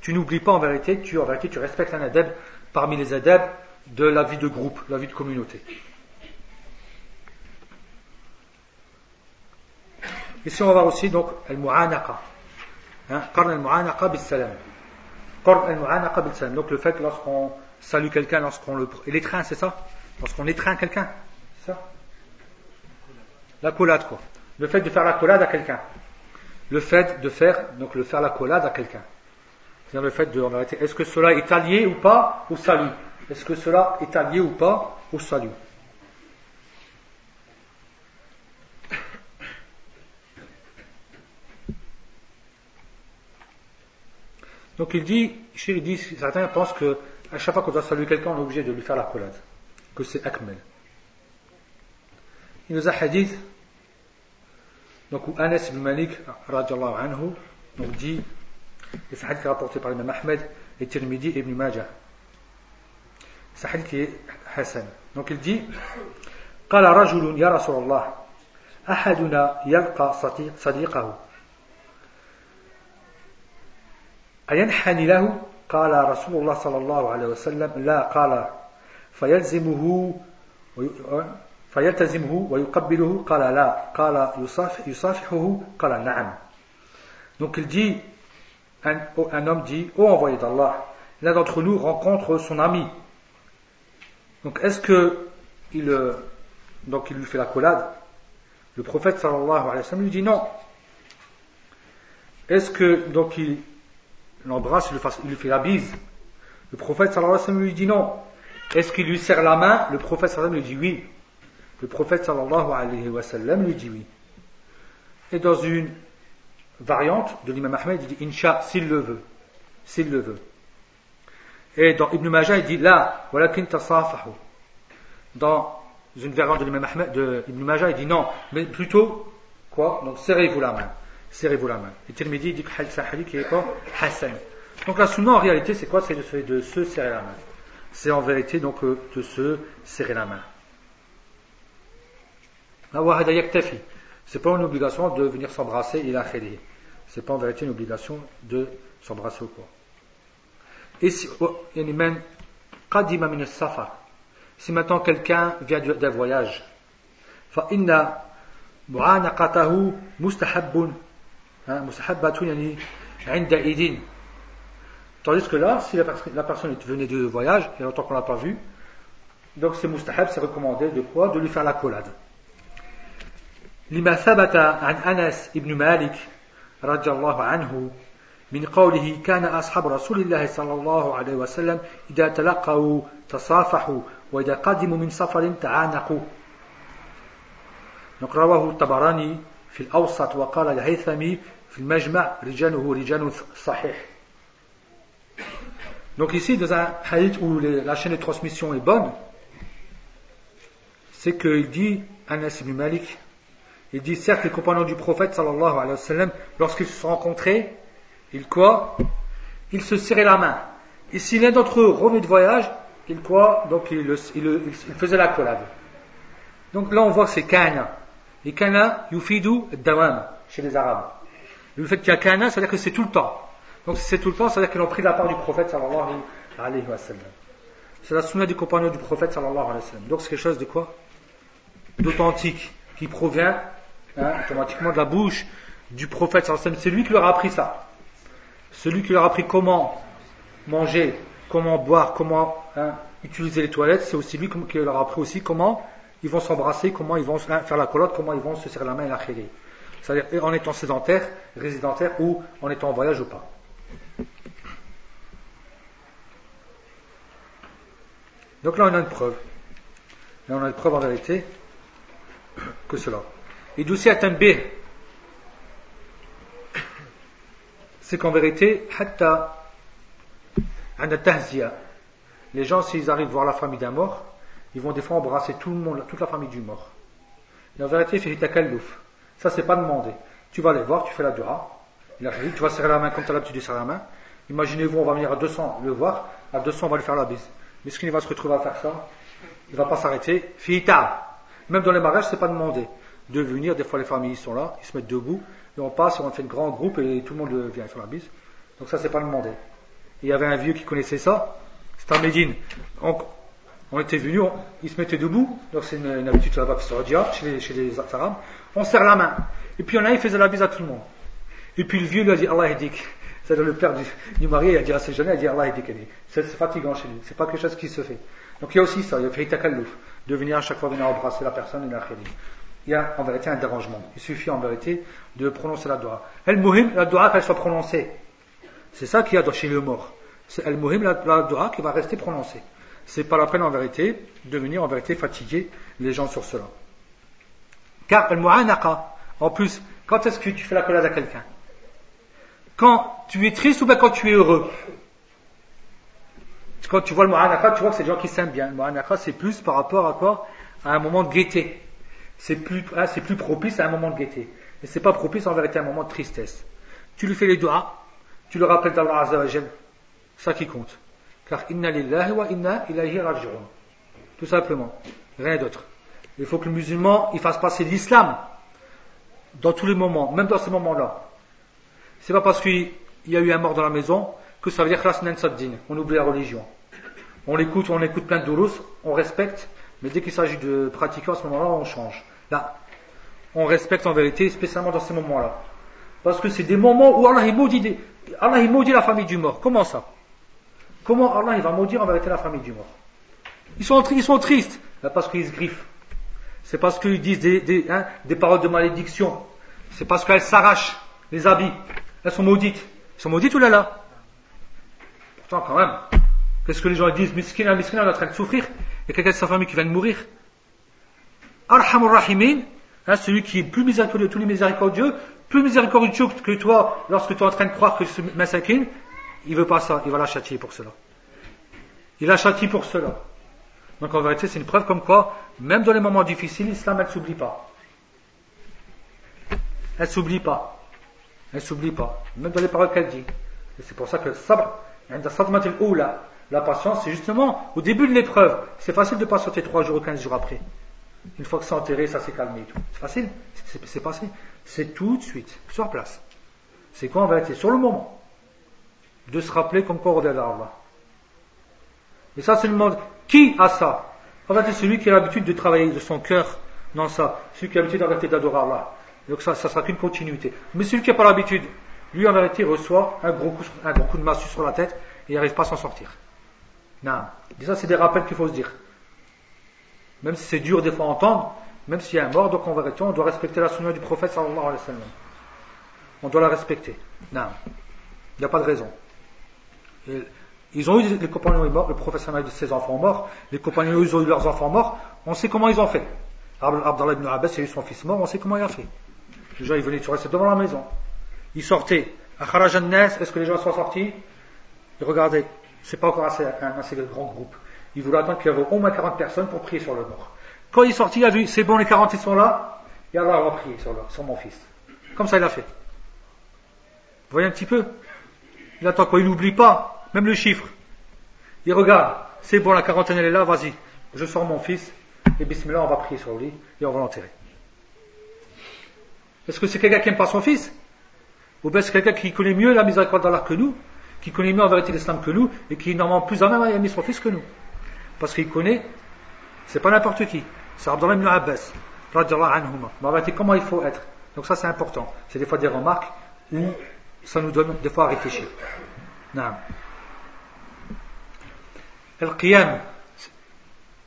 Speaker 1: Tu n'oublies pas en vérité, tu, en vérité, tu respectes un adab parmi les adab de la vie de groupe, la vie de communauté. Ici, on va voir aussi donc al-mu'anaqa. Hein, al-mu'anaqa bis-salam. al-mu'anaqa bis-salam. Donc le fait lorsqu'on salue quelqu'un, lorsqu'on le... L'étreint, c'est ça? Lorsqu'on étreint quelqu'un, c'est ça? La collade, quoi. Le fait de faire la collade à quelqu'un. Le fait de faire, donc le faire la à quelqu'un. C'est-à-dire le fait de, est-ce que cela est allié ou pas au salut? Est-ce que cela est allié ou pas au salut? Donc il dit, il dit, certains pensent que à chaque fois qu'on doit saluer quelqu'un, on est obligé de lui faire la que c'est akmel. Il nous a hadith donc, Anas ibn Malik, anhu, donc dit, et un hadith rapporté par l'imam Ahmed et Tirmidhi Ibn Majah. Un hadith est Hassan. Donc il dit, قال رجل يا رسول الله أحدنا يلقى صديقه أينحني له قال رسول الله صلى الله عليه وسلم لا قال فيلزمه فيلتزمه ويقبله قال لا قال يصافحه قال نعم donc il dit un, un homme dit ô oh, envoyé d'Allah l'un d'entre nous rencontre son ami donc est-ce que il donc il lui fait la collade le prophète sallallahu alayhi wa sallam lui dit non est-ce que donc il l'embrasse il lui fait la bise le prophète sallallahu alayhi wa sallam lui dit non est-ce qu'il lui serre la main Le prophète sallallahu alayhi wa sallam lui dit oui. Le prophète sallallahu alayhi wa sallam lui dit oui. Et dans une variante de l'imam Ahmed, il dit Incha, s'il le veut. S'il le veut. Et dans Ibn Majah, il dit La, walakin tasafahu. Dans une variante de l'imam Ahmed, de Ibn Majah, il dit non, mais plutôt, quoi? Donc serrez-vous la main. Serrez-vous la main. Et Tirmidhi dit que c'est qui est quoi? Hassan. Donc la sunna en réalité, c'est quoi? C'est de se serrer la main c'est en vérité donc euh, de se serrer la main. C'est pas une obligation de venir s'embrasser il a C'est pas en vérité une obligation de s'embrasser au corps. Et si, oh, si maintenant quelqu'un vient d'un voyage, فإن معانقته مستحب مستحبة يعني عند إذن Tandis que là, si la, personne venait de voyage, il y a longtemps qu'on ne l'a pas vu, donc c'est mustahab, c'est recommandé de quoi De lui faire la collade. لما ثبت عن أنس بن مالك رضي الله عنه من قوله كان أصحاب رسول الله صلى الله عليه وسلم إذا تلقوا تصافحوا وإذا قدموا من سفر تعانقوا. رواه الطبراني في الأوسط وقال الهيثمي في المجمع رجاله رجال صحيح. Donc ici, dans un hadith où la chaîne de transmission est bonne, c'est qu'il dit, Anas ibn Malik, il dit, certes, les compagnons du prophète, sallallahu alayhi wa sallam, lorsqu'ils se sont rencontrés, ils quoi? Ils se serraient la main. Et si l'un d'entre eux revenait de voyage, il quoi? Donc il, faisait la collade. Donc là, on voit que c'est kana. Et kana, yufidu dawam, chez les Arabes. Le fait qu'il y a kana, c'est-à-dire que c'est tout le temps. Donc c'est tout le temps, c'est-à-dire qu'ils ont pris la part du prophète sallallahu alayhi wa sallam. C'est la sunna du compagnon du prophète sallallahu alayhi wa sallam. Donc c'est quelque chose de quoi? D'authentique, qui provient hein, automatiquement de la bouche du prophète. C'est lui qui leur a appris ça. Celui qui leur a appris comment manger, comment boire, comment hein, utiliser les toilettes, c'est aussi lui qui leur a appris aussi comment ils vont s'embrasser, comment ils vont faire la colotte, comment ils vont se serrer la main et la C'est-à-dire en étant sédentaire, résidentaire ou en étant en voyage ou pas. Donc là, on a une preuve. Là, on a une preuve en vérité que cela. Et d'aussi un B, c'est qu'en vérité, les gens, s'ils arrivent voir la famille d'un mort, ils vont des fois embrasser tout le monde, toute la famille du mort. Et en vérité, c'est Ça, c'est pas demandé. Tu vas aller voir, tu fais la dua. tu vas serrer la main comme tu as l'habitude de serrer la main. Imaginez-vous, on va venir à 200 le voir, à 200 on va lui faire la bise. Mais ce qu'il va se retrouver à faire ça Il va pas s'arrêter. Fita Même dans les mariages, c'est pas demandé de venir. Des fois, les familles sont là, ils se mettent debout, et on passe, on fait un grand groupe, et tout le monde vient faire la bise. Donc ça, c'est pas demandé. il y avait un vieux qui connaissait ça. C'était à Médine. Donc, on était venus, il se mettait debout. Donc c'est une, habitude là-bas chez les, chez les Arabes. On serre la main. Et puis il y en a, il faisait la bise à tout le monde. Et puis le vieux lui a dit Allah édik. C'est-à-dire le père du, mari, il a dit à ses jeunes, il a dit Allah édik. C'est fatigant chez lui. C'est pas quelque chose qui se fait. Donc il y a aussi ça, il y a fait takallouf. De venir à chaque fois venir embrasser la personne et la Il y a en vérité un dérangement. Il suffit en vérité de prononcer la dua. El muhim, la dua qu'elle soit prononcée. C'est ça qu'il y a chez le mort. C'est el muhim, la, la dua qui va rester prononcée. C'est pas la peine en vérité de venir en vérité fatiguer les gens sur cela. Car el mu'anaqa, en plus, quand est-ce que tu fais la collade à quelqu'un? Quand tu es triste ou bien quand tu es heureux? Quand tu vois le mu'anaka, tu vois que c'est des gens qui s'aiment bien. Le mu'anaka, c'est plus par rapport à quoi? À un moment de gaieté. C'est plus, ah, c'est plus propice à un moment de gaieté. Mais c'est pas propice en vérité à un moment de tristesse. Tu lui fais les doigts, tu le rappelles d'Allah Azzawajal. Ça qui compte. Car inna lillahi wa inna ilayhi raji'un. Tout simplement. Rien d'autre. Il faut que le musulman, il fasse passer l'islam dans tous les moments, même dans ces moments-là. C'est pas parce qu'il y a eu un mort dans la maison que ça veut dire on oublie la religion. On l'écoute, on écoute plein de doulos, on respecte, mais dès qu'il s'agit de pratiquer à ce moment-là, on change. Là, on respecte en vérité, spécialement dans ces moments-là. Parce que c'est des moments où Allah il maudit, Allah il maudit la famille du mort. Comment ça? Comment Allah il va maudire en vérité la famille du mort? Ils sont, tristes parce qu'ils se griffent. C'est parce qu'ils disent des, des, hein, des, paroles de malédiction. C'est parce qu'elles s'arrachent les habits. Elles sont maudites. Elles sont maudites ou là là Pourtant, quand même, qu'est-ce que les gens disent? Miskina, Miskina, elle est en train de souffrir. Il y a quelqu'un de sa famille qui vient de mourir. Arhamur Rahimin, hein, celui qui est plus miséricordieux tous les miséricordieux, plus miséricordieux que toi lorsque tu es en train de croire que ce massacre, il veut pas ça, il va la châtier pour cela. Il la châtie pour cela. Donc en vérité, c'est une preuve comme quoi, même dans les moments difficiles, l'islam, elle ne s'oublie pas. Elle ne s'oublie pas. Elle ne s'oublie pas. Même dans les paroles qu'elle dit. Et c'est pour ça que sabr, la patience, c'est justement au début de l'épreuve. C'est facile de patienter 3 jours ou 15 jours après. Une fois que c'est enterré, ça s'est calmé tout. C'est facile. C'est passé. C'est tout de suite, sur place. C'est quoi en vérité? Sur le moment. De se rappeler comme quoi on Allah. Et ça, c'est le monde. Qui a ça? En fait, c'est celui qui a l'habitude de travailler de son cœur dans ça. Celui qui a l'habitude d'adorer Allah. Donc ça, ça sera qu'une continuité. Mais celui qui n'a pas l'habitude, lui en vérité reçoit un gros coup, un gros coup de massue sur la tête et il n'arrive pas à s'en sortir. Non. Et ça, c'est des rappels qu'il faut se dire. Même si c'est dur des fois à entendre, même s'il y a un mort, donc en vérité, on doit respecter la sunna du prophète sallallahu alayhi wa sallam. On doit la respecter. Non. Il n'y a pas de raison. Ils ont eu les compagnons morts, le professeur a eu ses enfants morts, les compagnons ils ont eu leurs enfants morts, on sait comment ils ont fait. Abdallah ibn Abbas a eu son fils mort, on sait comment il a fait. Les gens ils venaient, ils restaient devant la maison. Ils sortaient. est-ce que les gens sont sortis? Ils regardaient, c'est pas encore assez, un assez grand groupe. Ils voulaient attendre qu'il y avait au moins 40 personnes pour prier sur le mort. Quand il est sorti, il a vu, c'est bon, les 40 ils sont là, et Allah va prier sur, sur mon fils. Comme ça il a fait. Vous voyez un petit peu? Il attend quoi? Il n'oublie pas. Même le chiffre. Il regarde, c'est bon, la quarantaine elle est là, vas-y. Je sors mon fils, et bismillah, on va prier sur lui, et on va l'enterrer. Est-ce que c'est quelqu'un qui n'aime pas son fils? Ou bien c'est quelqu'un qui connaît mieux la miséricorde d'Allah que nous, qui connaît mieux en vérité l'islam que nous, et qui est normalement plus à même à aimer son fils que nous? Parce qu'il connaît, c'est pas n'importe qui, c'est Abdullah ibn Abbas, anhuma. Mais en vérité, comment il faut être Donc ça c'est important. C'est des fois des remarques où ça nous donne des fois à réfléchir. Non. القيام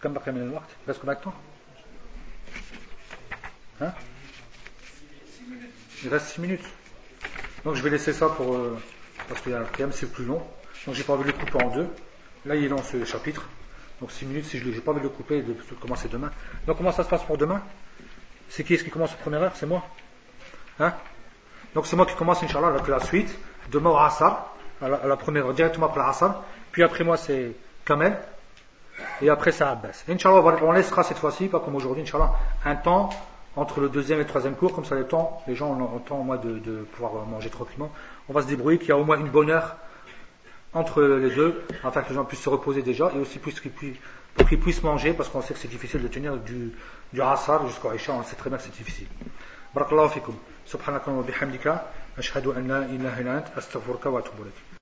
Speaker 1: كم بقي من الوقت بس combien de temps hein il reste 6 minutes donc je vais laisser ça pour euh, parce que le qiyam c'est plus long donc j'ai pas envie de le couper en deux là il est dans ce chapitre donc 6 minutes si je n'ai pas envie de le couper et de commencer demain. Donc comment ça se passe pour demain? C'est qui est-ce qui commence en première heure? C'est moi. Hein? Donc c'est moi qui commence Inch'Allah avec la suite. Demain au Asar à la, à la première heure directement après l'Asar puis après moi c'est Kamel, et après ça Abbas. Inch'Allah, on laissera cette fois-ci, pas comme aujourd'hui, Inch'Allah, un temps entre le deuxième et le troisième cours, comme ça les temps, les gens ont le temps au moins de, pouvoir manger tranquillement. On va se débrouiller qu'il y a au moins une bonne heure entre les deux, afin que les gens puissent se reposer déjà, et aussi pour qu'ils puissent manger, parce qu'on sait que c'est difficile de tenir du, du Asar jusqu'au Isha, on sait très bien que c'est difficile. Barakallahu fikum. Subhanakallah wa bihamdika. أشهد أن لا إله إلا أنت أستغفرك وأتوب إليك